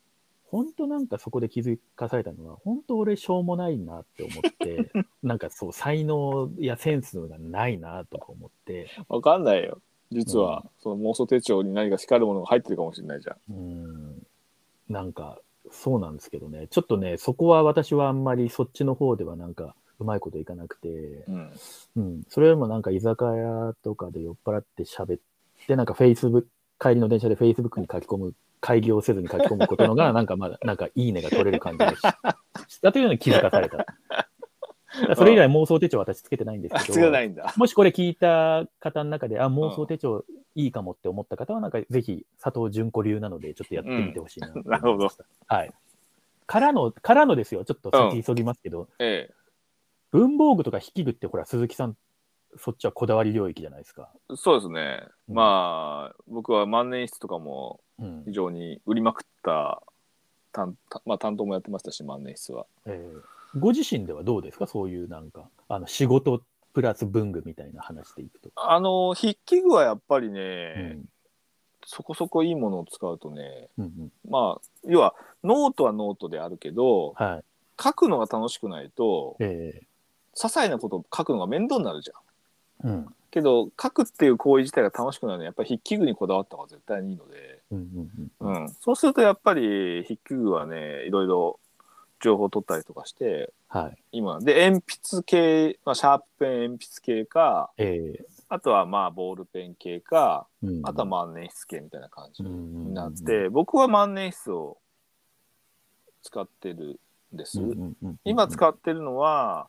本当なんかそこで気づかされたのは、本当俺しょうもないなって思って、なんかそう才能やセンスがないなとか思って、わかんないよ。実は、その妄想手帳に何か光るものが入ってるかもしれないじゃん。うん。なんか、そうなんですけどね、ちょっとね、そこは私はあんまりそっちの方ではなんか、うまいこといかなくて、うん。うん、それよりもなんか居酒屋とかで酔っ払って喋って、なんかフェイスブック、帰りの電車でフェイスブックに書き込む、会議をせずに書き込むことのが、なんかまだ、なんかいいねが取れる感じがし したというのに気づかされた。それ以来妄想手帳は私つけてないんですあ、けど、つがないんだ。もしこれ聞いた方の中で、あ、妄想手帳いいかもって思った方は、なんかぜひ佐藤純子流なので、ちょっとやってみてほしいなと思いました、なるほど。はい。からの、からのですよ、ちょっと先急ぎますけど、え文房具とか筆記具って、ほら、鈴木さん、そっちはこだわり領域じゃないですか。え、そうですね。うんまあ、僕は万年筆とかもうん非常に売りまくった担,、まあ、担当もやってましたし、万年筆は。えーご自身ではどうですか、そういうなんか、あの仕事プラス文具みたいな話でいくと。あの、筆記具はやっぱりうね、んそこそこいいものを使うとね、うんうんまあ、要は、ノートはノートであるけど、はい。書くのが楽しくないと、え些細なことを書くのが面倒になるじゃん。ーうん。けど書くっていう行為自体が楽しくなるのはやっぱり筆記具にこだわった方が絶対にいいので、うんうんうん。うん、そうするとやっぱり筆記具はねいろいろ情報を取ったりとかしてはい。今で鉛筆系、まあ、シャープペン鉛筆系かえあとはまあボールペン系かーうん。あとは万年筆系みたいな感じうんうんうん。うんになって、僕は万年筆を使ってるんです、うんうんうんうん。今使ってるのは、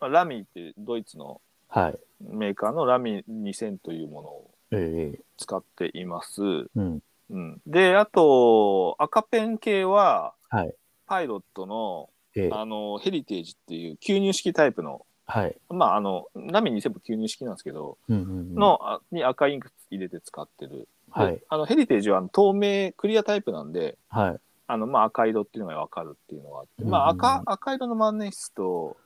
まあラミーってドイツのはい。メーカーのラミ2000というものをええ使っています。うん。うん、であと赤ペン系ははい。パイロットのええあのヘリテージっていう吸入式タイプのはい。まああの波に全部吸入式なんですけど、うんうんうん、のあに赤インク入れて使ってる。ではい。あのヘリテージはあの透明クリアタイプなんで、はい。あのまあ赤色っていうのが分かるっていうのがあって、まあ赤赤色の万年筆と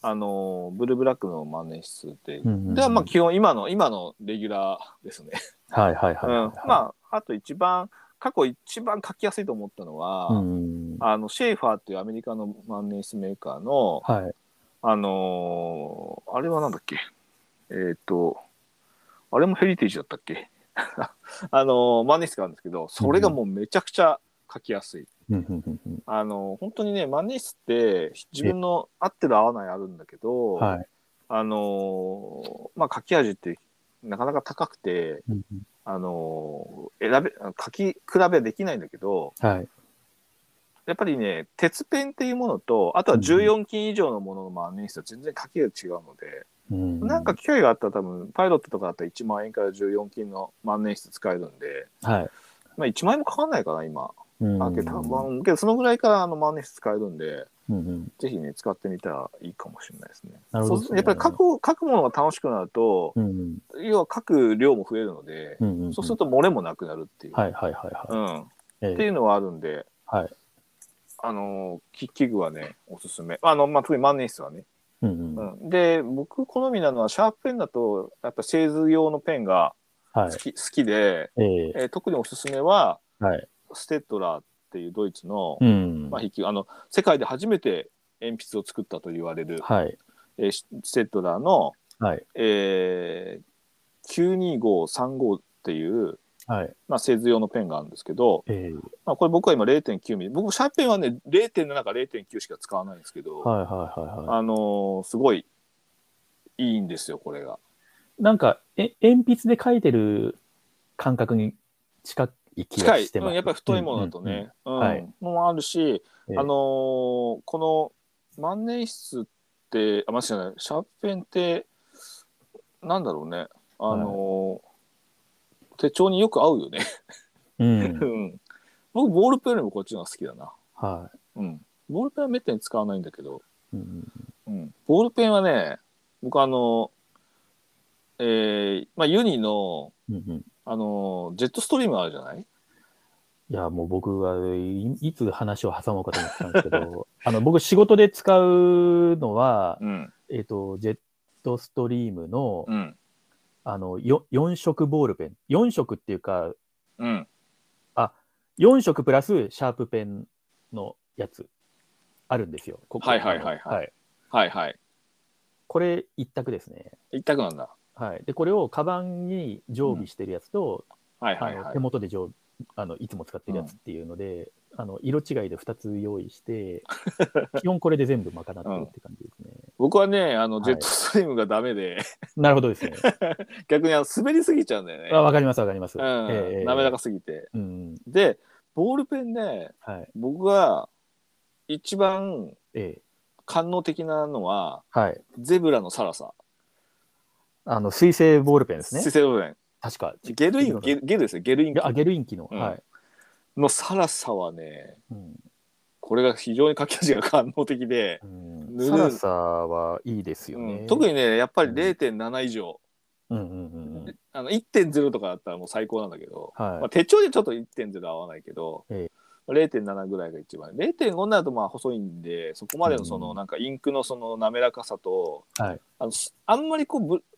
あのブルーブラックの万年筆って、うんうんうんではまあ基本今の今のレギュラーですね。はいはいはい。うん、まああと一番過去一番書きやすいと思ったのは、うん。あのシェーファーっていうアメリカの万年筆メーカーのはい。あのーあれはなんだっけ？えっ、とあれもヘリテージだったっけ？あのー万年筆があるんですけどそれがもうめちゃくちゃ書きやすい。あの本当にね万年筆って自分の合ってる合わないあるんだけど、はい。あのーまあ書き味ってなかなか高くて、うんうんあのー選べ書き比べできないんだけどはい。やっぱりね鉄ペンっていうものとあとは14金以上のものの万年筆は全然書きが違うので、うんなんか機会があったら多分パイロットとかだったら1万円から14金の万年筆使えるんで、はい。まあ、1万円もかかんないかな今。けあけどそのぐらいからあの万年筆使えるんで。うんうんぜひね、使ってみたらいいかもしれないですね。なるほどそうやっぱり書く書くものが楽しくなると、うん要は書く量も増えるので、うんうんそうすると漏れもなくなるっていう、はいはいはいはい。うん、っええていうのはあるんで、はい。あのき器具はね、おすすめ。あの、まあ、特に万年筆はね。うんうんうん、で、僕好みなのは、シャープペンだと、やっぱ製図用のペンがはい好。き,、好きで、えええー特におすすめは、はい。ステッドラーっていうドイツの、うん。まあ、筆記あの世界で初めて鉛筆を作ったと言われる、はい。えーステッドラーの、はい。えー、92535っていう、はい。まあ、製図用のペンがあるんですけど、ええまあ、これ僕は今0.9ミリ僕シャーペンはね0.7か0.9しか使わないんですけど、はいはいはいはい。あのーすごいいいんですよこれが。なんか、え、鉛筆で書いてる感覚に近い気が近い、してます。うんやっぱり太いものだとね、うんはいもあるし、ええあのーこの万年筆ってあ間違いないシャーペンってなんだろうねあのー手帳によく合うよね。うん う。ん僕ボールペンよりもこっちの方が好きだな。はうん。ボールペンはめったに使わないんだけど、い。うんうん。ボールペンはね、僕あの、えー、まあユニの、うんうん。あの、ジェットストリームあるじゃない？いや、もう僕はいいつ話を挟もうかと思ってたんですけど、あの、僕仕事で使うのは、うん。えっ、と、ジェットストリームの、うん。あの、よ4色ボールペン。4色っていうか、うん。4色プラスシャープペンのやつ、あるんですよ。ここはいはいはいはいはい。はいはい。これ一択ですね。一択なんだ。はい。で、これをカバンに常備してるやつと、はいはいはいあの手。元で常あのいつも使ってるやつっていうので、あの色違いで2つ用意して、基本これで全部賄ってるって感じですね。僕はね、あの、はいジェットストリームがダメで、なるほどですね。逆にあの滑りすぎちゃうんだよね。あわかりますわかります。うん。ええ滑らかすぎて。うん。で、ボールペンね、はい。僕が一番ええ官能的なのは、はい。ゼブラのサラサ。あの、水性ボールペンですね。水。性ボールペン。確か。ゲルイン、ゲルゲルですよ、ゲルインあ、ゲルイン機の。うん。はい。のサラサはね、うん。これが非常に書き味が官能的で、うん。サラサはいいですよね。うん。特にね、やっぱり0.7以上、うんうんうんうん。あの1.0とかだったらもう最高なんだけど、はい。まあ、手帳でちょっと1.0合わないけど、え0.7ぐらいが一番。0.5になるとまあ細いんでそこまでのそのうん。なんかインクのその滑らかさと、はい。あのすあんまりこうぶす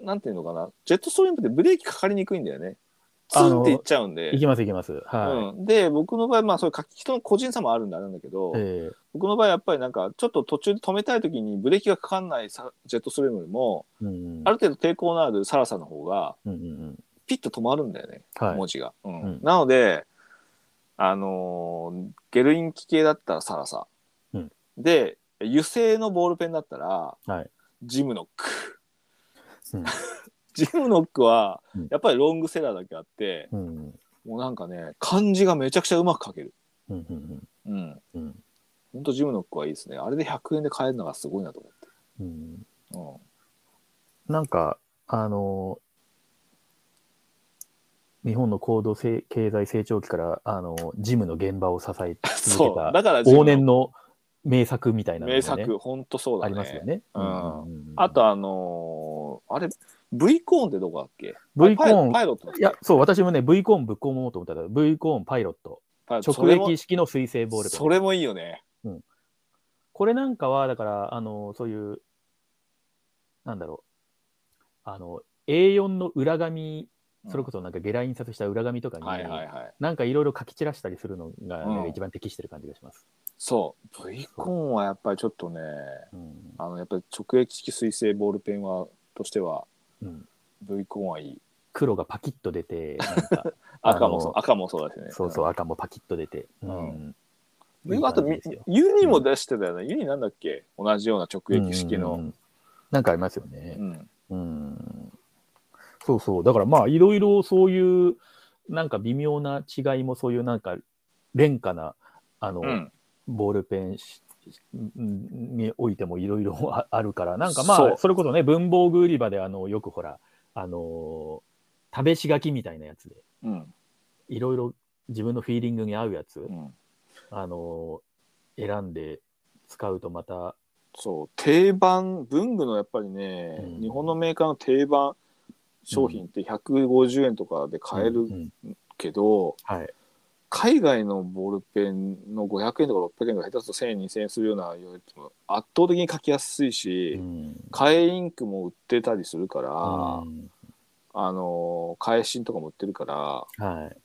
なんていうのかな？ジェットストリームってブレーキかかりにくいんだよね。ツンっていっちゃうんで。いきますいきます。はうん、で僕の場合まあそういう書き人の個人差もあるんだなんだけど、い。え。僕の場合やっぱりなんかちょっと途中で止めたい時にブレーキがかかんないさジェットストリームよりもえうん。ある程度抵抗のあるサラサの方がうんうんうん。ピッと止まるんだよね、はい。文字が、うん。うん。なのであのーゲルイン機系だったらサラサ、うん。で油性のボールペンだったらはい。ジムノック、うん。ジムノックはうん。やっぱりロングセラーだけあって、うんもうなんかね漢字がめちゃくちゃうまく書ける。うんうんうん。うん。ほんとジムノックはいいですね。あれで100円で買えるのがすごいなとうん。思って、なんか、あの、日本の高度成経済成長期から、あの、ジムの現場を支え続けた往年の名作みたいなね、名作、ほんとそうだね。ありますよね。うん。うん。あとあのーあれ、V コーンってどこだっけ？V コーン。パイロットいや、そう、私もね、V コーンぶっ込もうと思ったら、V コーンパイロット、直撃式の水性ボール。それもいいよね。これなんかは、だから、あの、そういう、なんだろう、あの、A4 の裏紙、それこそなんかゲラ印刷した裏紙とかに、はいはいはい。なんかいろいろ書き散らしたりするのが、ねうん一番適してる感じがします。そう。V コーンはやっぱりちょっとね、うん。あの、やっぱり直撃式水性ボールペンは、としては、うん、V コーンはいい。黒がパキッと出て、赤もそう、赤もそうだしね。そうそう、赤もパキッと出て。うんうん。あと、ユニも出してたよね。ユニなんだっけ？同じような直撃式の。うんうんうんなんかありますよねう。ん。うん。そうそう。だからまあ、いろいろそういう、なんか微妙な違いも、そういうなんか、廉価な、あの、うん。ボールペンにおいてもいろいろ ああるから、なんかまあ、それこそね、文房具売り場で、あの、よくほら、あのー試し書きみたいなやつで、うん。いろいろ自分のフィーリングに合うやつ、うん。あのー選んで使うとまた、そう。定番、文具のやっぱりね、うん日本のメーカーの定番商品って150円とかで買えるうんうんけど、はい。海外のボールペンの500円とか600円とか下手すると1000円2000円するようなよりも圧倒的に書きやすいし、うん替えインクも売ってたりするから、うんあの替え芯とかも売ってるからはい。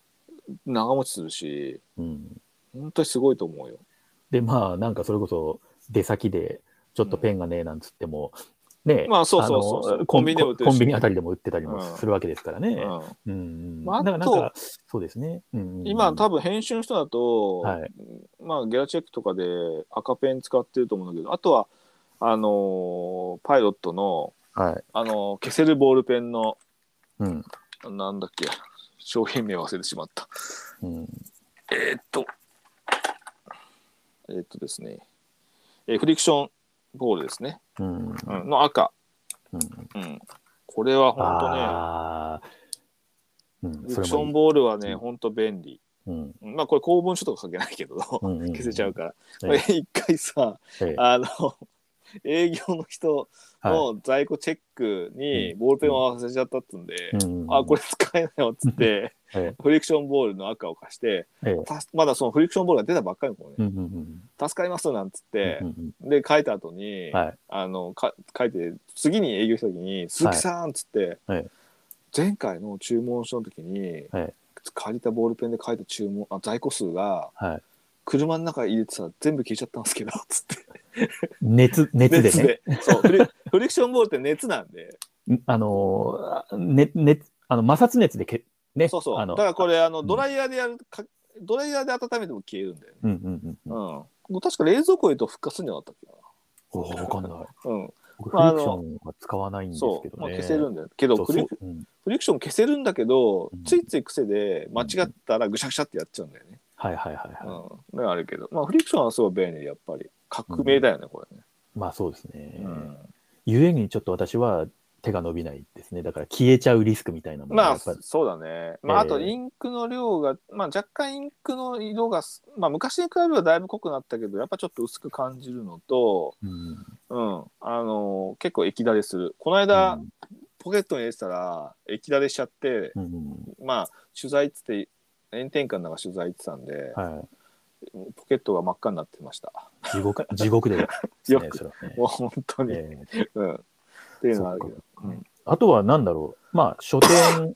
長持ちするしうん本当にすごいと思うよ。で、まあ、なんかそれこそ出先で、ちょっとペンがねえなんつっても、ねまあそうそうそうコンビニコンビニあたりでも売ってたりもうんするわけですからね。うんうん。まああとなんか、そうですね。うん今多分編集の人だと、はいまあゲラチェックとかで赤ペン使ってると思うんだけどあとはあのーパイロットの、はい。あのー消せるボールペンのうん。なんだっけ商品名忘れてしまった。うん。えーっと、えーっとですね、えーフリクションボールですね、うん。うん、の赤、うん。うん、これは本。当ね、フリクションーボールはね、うん本当便利。ル。うん。まあこれ公文書とか書けないけど、うんうん消せちゃうから。ええこれ 一回さ、ええあの、営業の人はの在庫チェックにボールペンを忘れちゃったっつうんで、あ、これ使えないよっつって、えフリクションボールの赤を貸して、まだそのフリクションボールが出たばっかりの頃ね。助かりますなんつってで書いた後に、はい。あのか書いて次に営業した時に「鈴木さん」っつって、はい前回の注文書の時に、はい借りたボールペンで書いた注文あ在庫数がはい。車の中に入れてたら全部消えちゃったんですけど つって。熱、熱でね。そう。フリフリクションボールって熱なんで。あのー、ね、ね、あの、摩擦熱でけ、ね。そうそう。だあのからこれあのうん。ドライヤーでやるかドライヤーで温めても消えるんだよね、うんうんうんうん。うん。もう確か冷蔵庫入れると復活するんじゃなかったっおわかんない。けなう。ん僕、フまあリクションは使わないんですそう、けどね。まあ、消せるんだよ。けどフリそう。うん。フリクション消せるんだけど、うん。ついつい癖で間違ったらぐしゃぐしゃってやっちゃうんだよね。はいはいはいうん。はだからあるけど、まあフリクションはすごい便利でやっぱり革命だよね、これね。い。まあそうですね。うんゆえにちょっと私は手が伸びないですね。だから消えちゃうリスクみたいなものがまあやっぱり。そうだね。まああとええインクの量が、まあ若干インクの色がす、まあ昔に比べればだいぶ濃くなったけど、やっぱちょっと薄く感じるのと、うんうん、あの結構液だれする。この間、ポケットに入れてたら液だれしちゃって、うんうんまあ取材っつって、炎天下の中取材行ってたんで、はい。ポケットが真っ赤になってました。地獄、地獄で ね、よくね。もう本当に。ええうん。っていうのがあるけど。うんあとは何だろう。まあ、書店、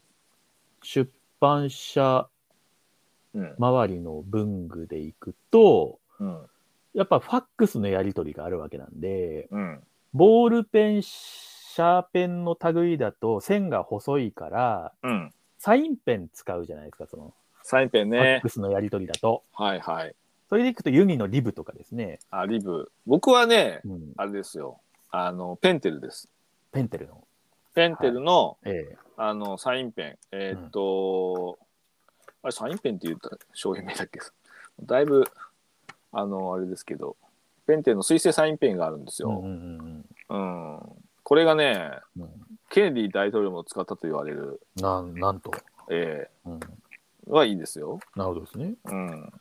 出版社うん。周りの文具でいくと、うん。やっぱファックスのやり取りがあるわけなんで、うん。ボールペン、シャーペンの類だと線が細いから、うん。サインペン使うじゃないですか、その、サインペンねファック。スのやり取りだと。はいはい。それでいくとユニのリブとかですね、あ、リブ。僕はね、うん、あれですよ。あの、ペンテルです。ペンテルの。ペンテルの、ええあの、サインペン。えーっと、あれ、サインペンって言ったら商品名だっけ？だいぶ、あの、あれですけど、ペンテルの水性サインペンがあるんですよ。うんうんうんうん。これがね、うんケネディ大統領も使ったと言われる、なんなんと、えうん、ー、はいいですよ。なるほどですね。うん。はい。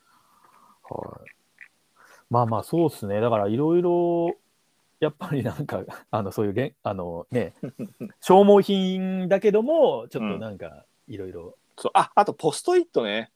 まあまあ、そうですね。だから、いろいろ、やっぱりなんか、あの、そういうれん、あのね、消耗品だけども、ちょっとなんか、いろいろ。そうああとポストイットね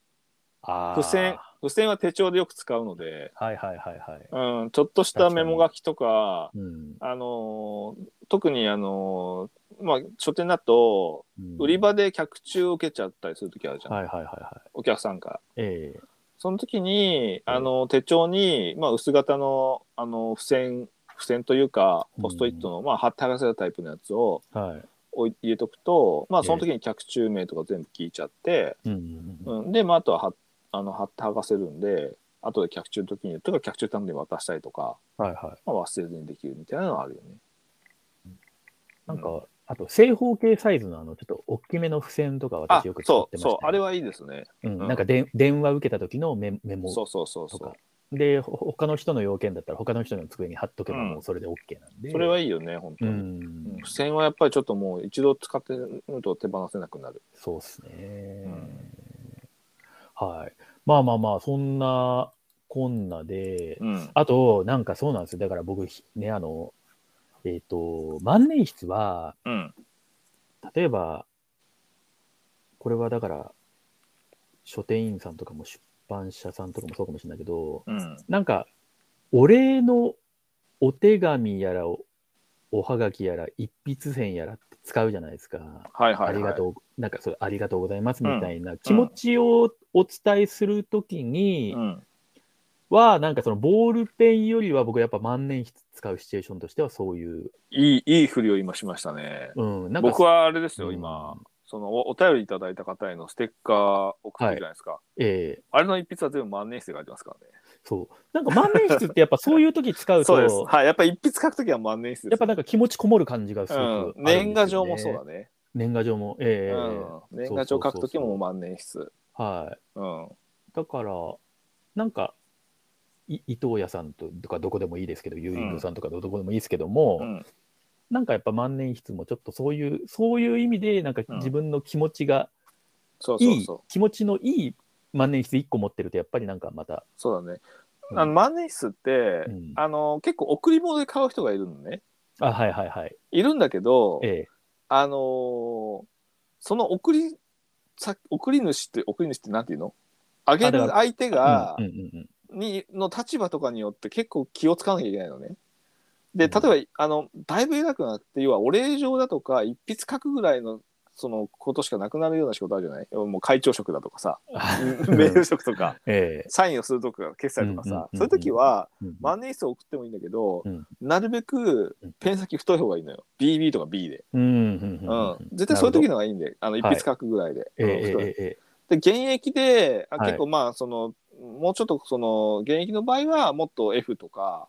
あー付箋付箋は手帳でよく使うので、はいはいはいはい。うん、ちょっとしたメモ書きとかうん。あのー特にあのーまあ書店だとうん売り場で客中を受けちゃったりする時あるじゃん、はいはいはいはい。お客さんから。ええその時に、あの手帳に、まあ、薄型のあの付箋付箋というかポストイットの、まあ、貼って剥がせるタイプのやつをはい。置い入れとくと、まあ、その時に客中名とか全部聞いちゃって、うんうんうん。うん、で、まあ、あとははあの貼って剥がせるんで後で客中の時にとか客中単で渡したりとか、はいはい。まあ、忘れずにできるみたいなのはあるよね。なんか、あと正方形サイズのあの、ちょっと大きめの付箋とかあ私よく使そうってました、ね。そうあれはいいですね。うん、うんなんかで電話受けた時のメメモそうそうそうとかそう。。で、ほ他の人の要件だったら他の人の机に貼っとけばうんもうそれで OK なんで。それはいいよね本当うに。ん、付箋はやっぱりちょっともう一度使ってると手放せなくなる。そうっすね、んはい。まあまあまあ、そんなこんなで、うん。あと、なんかそうなんですよ。だから僕、ひね、あの、えっ、と、万年筆は、うん。例えば、これはだから、書店員さんとかも出版社さんとかもそうかもしれないけど、うん。なんか、お礼のお手紙やらお、おはがきやら、一筆線やらって使うじゃないですか。はいはい、はい。ありがとう、なんかそう、ありがとうございますみたいな気持ちをお伝えするときにうん。は、なんかそのボールペンよりは僕やっぱ万年筆使うシチュエーションとしてはそういう、いい、いい振りを今しましたね。うん、なんか僕、はあれですよ、うん今。そのおお便りいただいた方へのステッカー送ってるじゃないですか。ええあれの一筆は全部万年筆で書いてますからね。そう。なんか万年筆ってやっぱそういう時使う そうです。と、はい。やっぱ一筆書くときは万年筆です。やっぱなんか気持ちこもる感じがすごくあるんですよ、うん。ね年賀状もそうだね。年賀状も、ええうん。年賀状書くときも万年筆。はい。うん。だから、なんか、い伊藤屋さんととかどこでもいいですけど、ユーイングさんとかどこでもいいですけども、うん。なんかやっぱ万年筆もちょっとそういう、そういう意味で、なんかうん自分の気持ちがそういい、そうそう。気持ちのいい万年筆1個持ってると、やっぱりなんかまた、そうだね。うんあの万年筆って、うんあの結構贈り物で買う人がいるのね。あ、はいはいはい。いるんだけど、ええあのーその送りさ送り主って送り主ってなんていうの？あげる相手が、にの立場とかによって結構気を使わなきゃいけないのね。でうん。例えば、あのだいぶ偉くなって要はお礼状だとか一筆書くぐらいのそのことしかなくなるような仕事あるじゃない？もう会長職だとかさ。うん。メール職とか。ええ。サインをするとか決済とかさ、そういう時はうん万年筆を送ってもいいんだけど、うん。なるべくペン先太い方がいいのよ。BB とか B で、絶対そういう時の。がいいんであの一筆書くぐらいで、で現役であはい。結構まあその、もうちょっとその現役の場合はもっと F とか、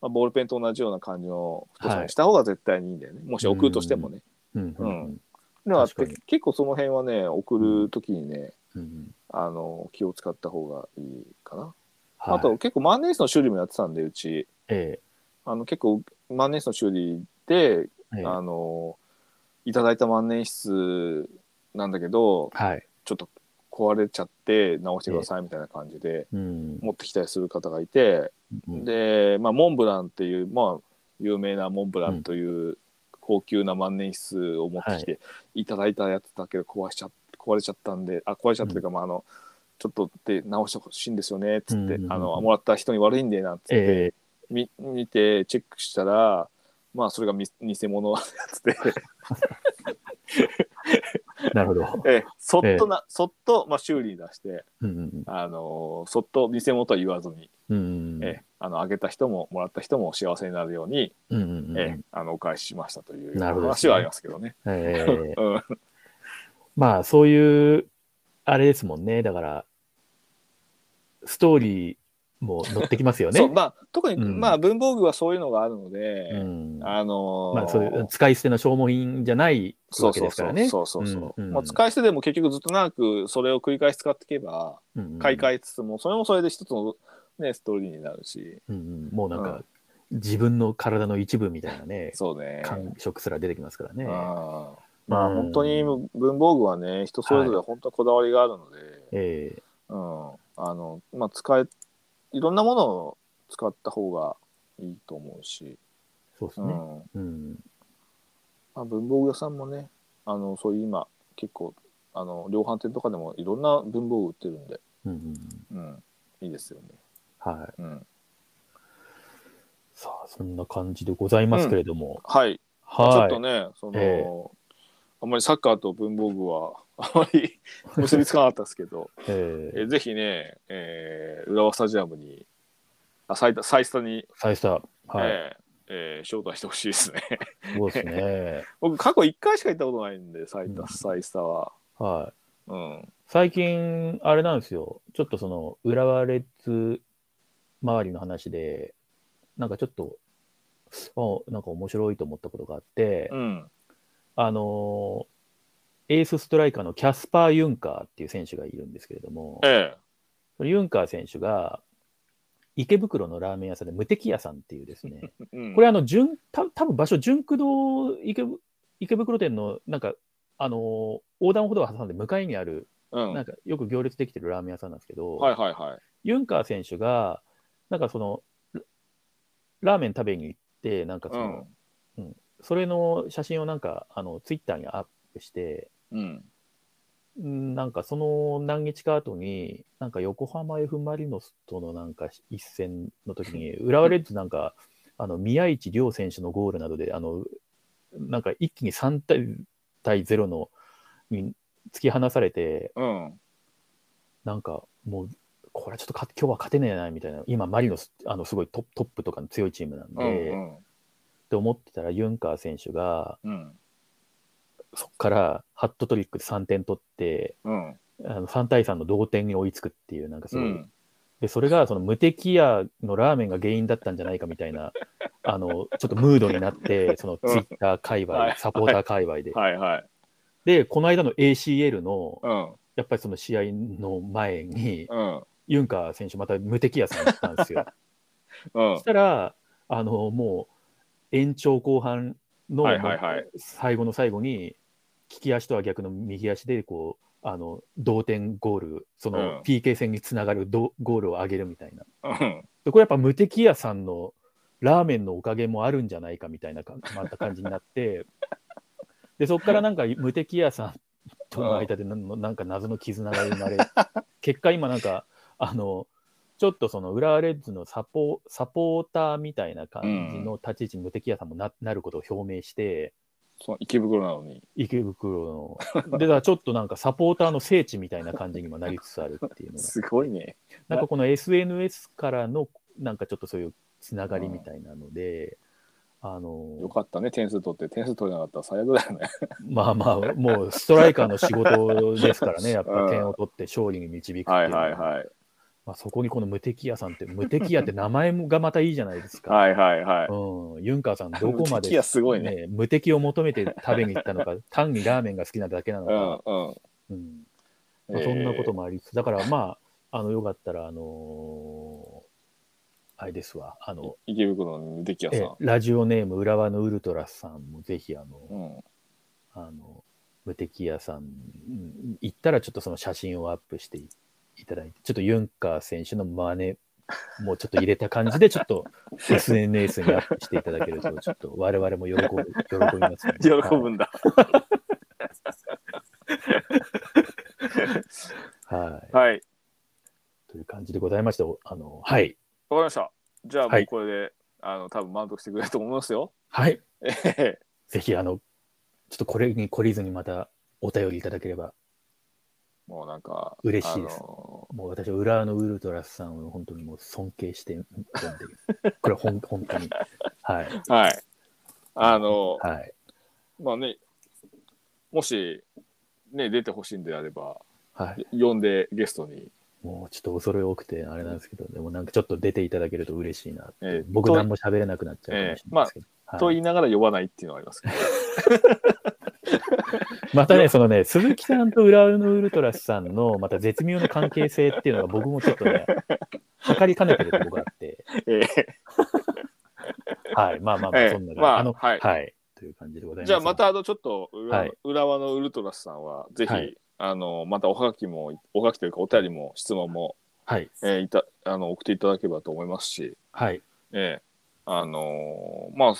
まあ、ボールペンと同じような感じの太さにした方が絶対にいいんだよね、もし送るとしてもね。うんのがあって結構その辺はね送る時にね、うん。あの気を使った方がいいかな。はい。あと結構万年筆の修理もやってたんでうち。えあの結構万年筆の修理で、ええ。えあのいただいた万年筆なんだけどはい。ちょっと壊れちゃって直してくださいみたいな感じでうん。持ってきたりする方がいて、うん。で、まあ、モンブランっていう、まあ、有名なモンブランという高級な万年筆を持ってきてい。ただいたやつだけど壊しちゃ壊れちゃったんであ壊れちゃったというか、まあ、あのちょっとで直してほしいんですよねっつって、あのもらった人に悪いんでなんつって、えみ見てチェックしたらまあそれがみ偽物のやつでえ なるほど。ええそっとな、そっと、まあ、修理に出して、うんうんあのそっと偽物とは言わずに、うんうん。ええあのあげた人ももらった人も幸せになるように、うんうんうんええあのお返ししましたという話はありますけどね。ええうん まあ、そういう、あれですもんね。だから、ストーリーも乗ってきますよね。まあ特に、うんまあ文房具はそういうのがあるので、うんあのーまあ、そういう使い捨ての消耗品じゃないわけですからね。そうそうそう、うんうんまあ、使い捨てでも結局ずっと長くそれを繰り返し使っていけば買い替えつつもそれもそれで一つの、ね、ストーリーになるし。うんうん。もうなんか、うん。自分の体の一部みたいなね、そうね。感触すら出てきますからね。あーまあうん。本当に文房具はね人それぞれ本当にこだわりがあるので、ええ。うん。あのまあ、使えいろんなものを使った方がいいと思うし、そうですね。うん。うん。まあ、文房具屋さんもねあのそういう今結構あの量販店とかでもいろんな文房具売ってるんで、うんうんうん。うん、いいですよね。はい。うん、さあ、そんな感じでございますけれども。はい、ちょはい。っとねその、えあんまりサッカーと文房具は あまり結びつかなかったですけど、えー、えぜひね、えー浦和スタジアムにあサイタサイスタに、サイスター。はい。えーえー招待してほしいですね。そうですね。僕過去1回しか行ったことないんでサイタ、うんサイスタは。はい。うん、最近、あれなんですよ。ちょっとその、浦和レッズ周りの話で、なんかちょっと、あなんか面白いと思ったことがあって、うん、あのーエースストライカーのキャスパー・ユンカーっていう選手がいるんですけれども、えそのユンカー選手が、池袋のラーメン屋さんで無敵屋さんっていうですね、え、うん、これあの、順、た多分場所、純駆堂池ぶ池袋店の、なんか、あのー横断歩道を挟んで向かいにある、うん、なんかよく行列できてるラーメン屋さんなんですけど、はいはいはい。ユンカー選手が、なんかその、ララーメン食べに行って、なんかその、それの写真をなんか、あの、ツイッターにアップして、うん、んなんかその何日か後に、なんか横浜 F・ マリノスとのなんか一戦の時に、浦和レッズなんか、あの宮市亮選手のゴールなどで、あのなんか一気に3対対0のに突き放されて、うん、なんかもう、これはちょっとか今日は勝てねえなみたいな、今、マリノス、あのすごいトップとかの強いチームなんうで、ん、って思ってたら、ユンカー選手が、うん、そこからハットトリックで3点取って、うん、あの3対3の同点に追いつくっていう、なんかすごい、うん、でそれがその無敵屋のラーメンが原因だったんじゃないかみたいな、あのちょっとムードになって、そのツイッター界隈、はい。サポーター界隈で。はい。はい。で、この間の ACL の、うん、やっぱりその試合の前に、うん、ユンカー選手、また無敵屋さんに行ったんですよ。うん。そし、たら、あのもう延長後半のはいはいはい。最後の最後に、利き足とは逆の右足でこうあの同点ゴール、そうん。の PK 戦につながるどゴールを上げるみたいな。うん、でこれやっぱ無敵屋さんのラーメンのおかげもあるんじゃないかみたいなかまた感じになって、でそこからなんか無敵屋さんとの間でななんか謎の絆が生まれ、結果今なんか、あの、ちょっとその浦和レッズのサポサポーターみたいな感じの立ち位置に無敵屋さんもななることを表明して、その池袋なのに。池袋の、で、だからちょっとなんかサポーターの聖地みたいな感じにもなりつつあるっていうのが、すごいね。なんかこの SNS からのなんかちょっとそういうつながりみたいなので、あよの、かったね、点数取って、点数取れなかったら最悪だよね。まあまあ、もうストライカーの仕事ですからね、やっうんぱ点を取って勝利に導くっていうのはいはいはい。まあ、そこにこの無敵屋さんって、無敵屋って名前がまたいいじゃないですか。はいはいはい。うん、ユンカーさん、どこまで、無敵屋すごいね無敵を求めて食べに行ったのか、単にラーメンが好きなだけなのうか、んうん。うんまあ、そんなこともありつつ、だからまあ、あのよかったら、あのーあれですわ、あの、池袋の無敵屋えさん。ラジオネーム、浦和のウルトラスさんもぜひ、あの、うん。あの、無敵屋さん、うん行ったらちょっとその写真をアップしていいただいて、ちょっとユンカー選手の真似もうちょっと入れた感じで、ちょっと SNS にアップしていただけると、ちょっと我々も喜ぶ喜びます、ね。喜ぶんだ。はい。はい。はい。という感じでございまして、おあの、はい。わかりました。じゃあもはいうこれで、あの、多分満足してくれると思いますよ。はい。ぜひ、あの、ちょっとこれに懲りずにまたお便りいただければ、もうなんか、嬉しいですあのもう私は浦和のウルトラスさんを本当にもう尊敬してるんで、これほん本当に。はい。はい。あの、はい。まあね、もし、ね、出てほしいんであれば、はい。呼んでゲストに、もうちょっと恐れ多くてあれなんですけど、でもなんかちょっと出ていただけると嬉しいな。ええ僕と何も喋れなくなっちゃうかもしれないですけど。とはい言いながら呼ばないっていうのはありますけど。またね、そのね、鈴木さんと浦和のウルトラスさんのまた絶妙な関係性っていうのが僕もちょっとね、測りかねてるところがあって、えはい。まあまあまあ、ええそんな、まああの、はいはい。という感じでございます。ーじゃあまたあのちょっと浦,、はい浦和のウルトラスさんはぜひ、はいあのまたおはがきもおはがきというかお便りも質問も、はい。えーいたあの送っていただければと思いますし、はい。ええあのーまあ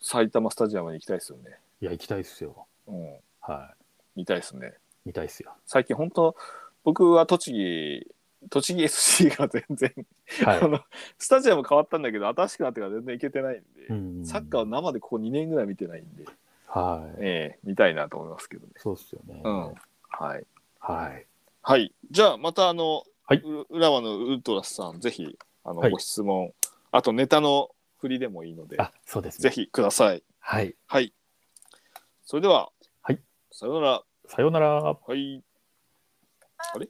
埼玉スタジアムに行きたいですよね。いや、行きたいっすよ。うん、は見たいですね。い。見たいっすよ。最近本当僕は栃木栃木 SC が全然、はいあのスタジアム変わったんだけど新しくなってから全然行けてないんで、うんサッカーを生でここ2年ぐらい見てないんで、はい。ええ見たいなと思いますけどね。そうっすよね。うんはい。はい。はい。じゃあまたあの、はいう浦和のウルトラスさんぜひあの、はいご質問あとネタの振りでもいいのであ、そうですね。ぜひください。はい。はい。それでは、はい。さようなら。さようなら。はい。あれ？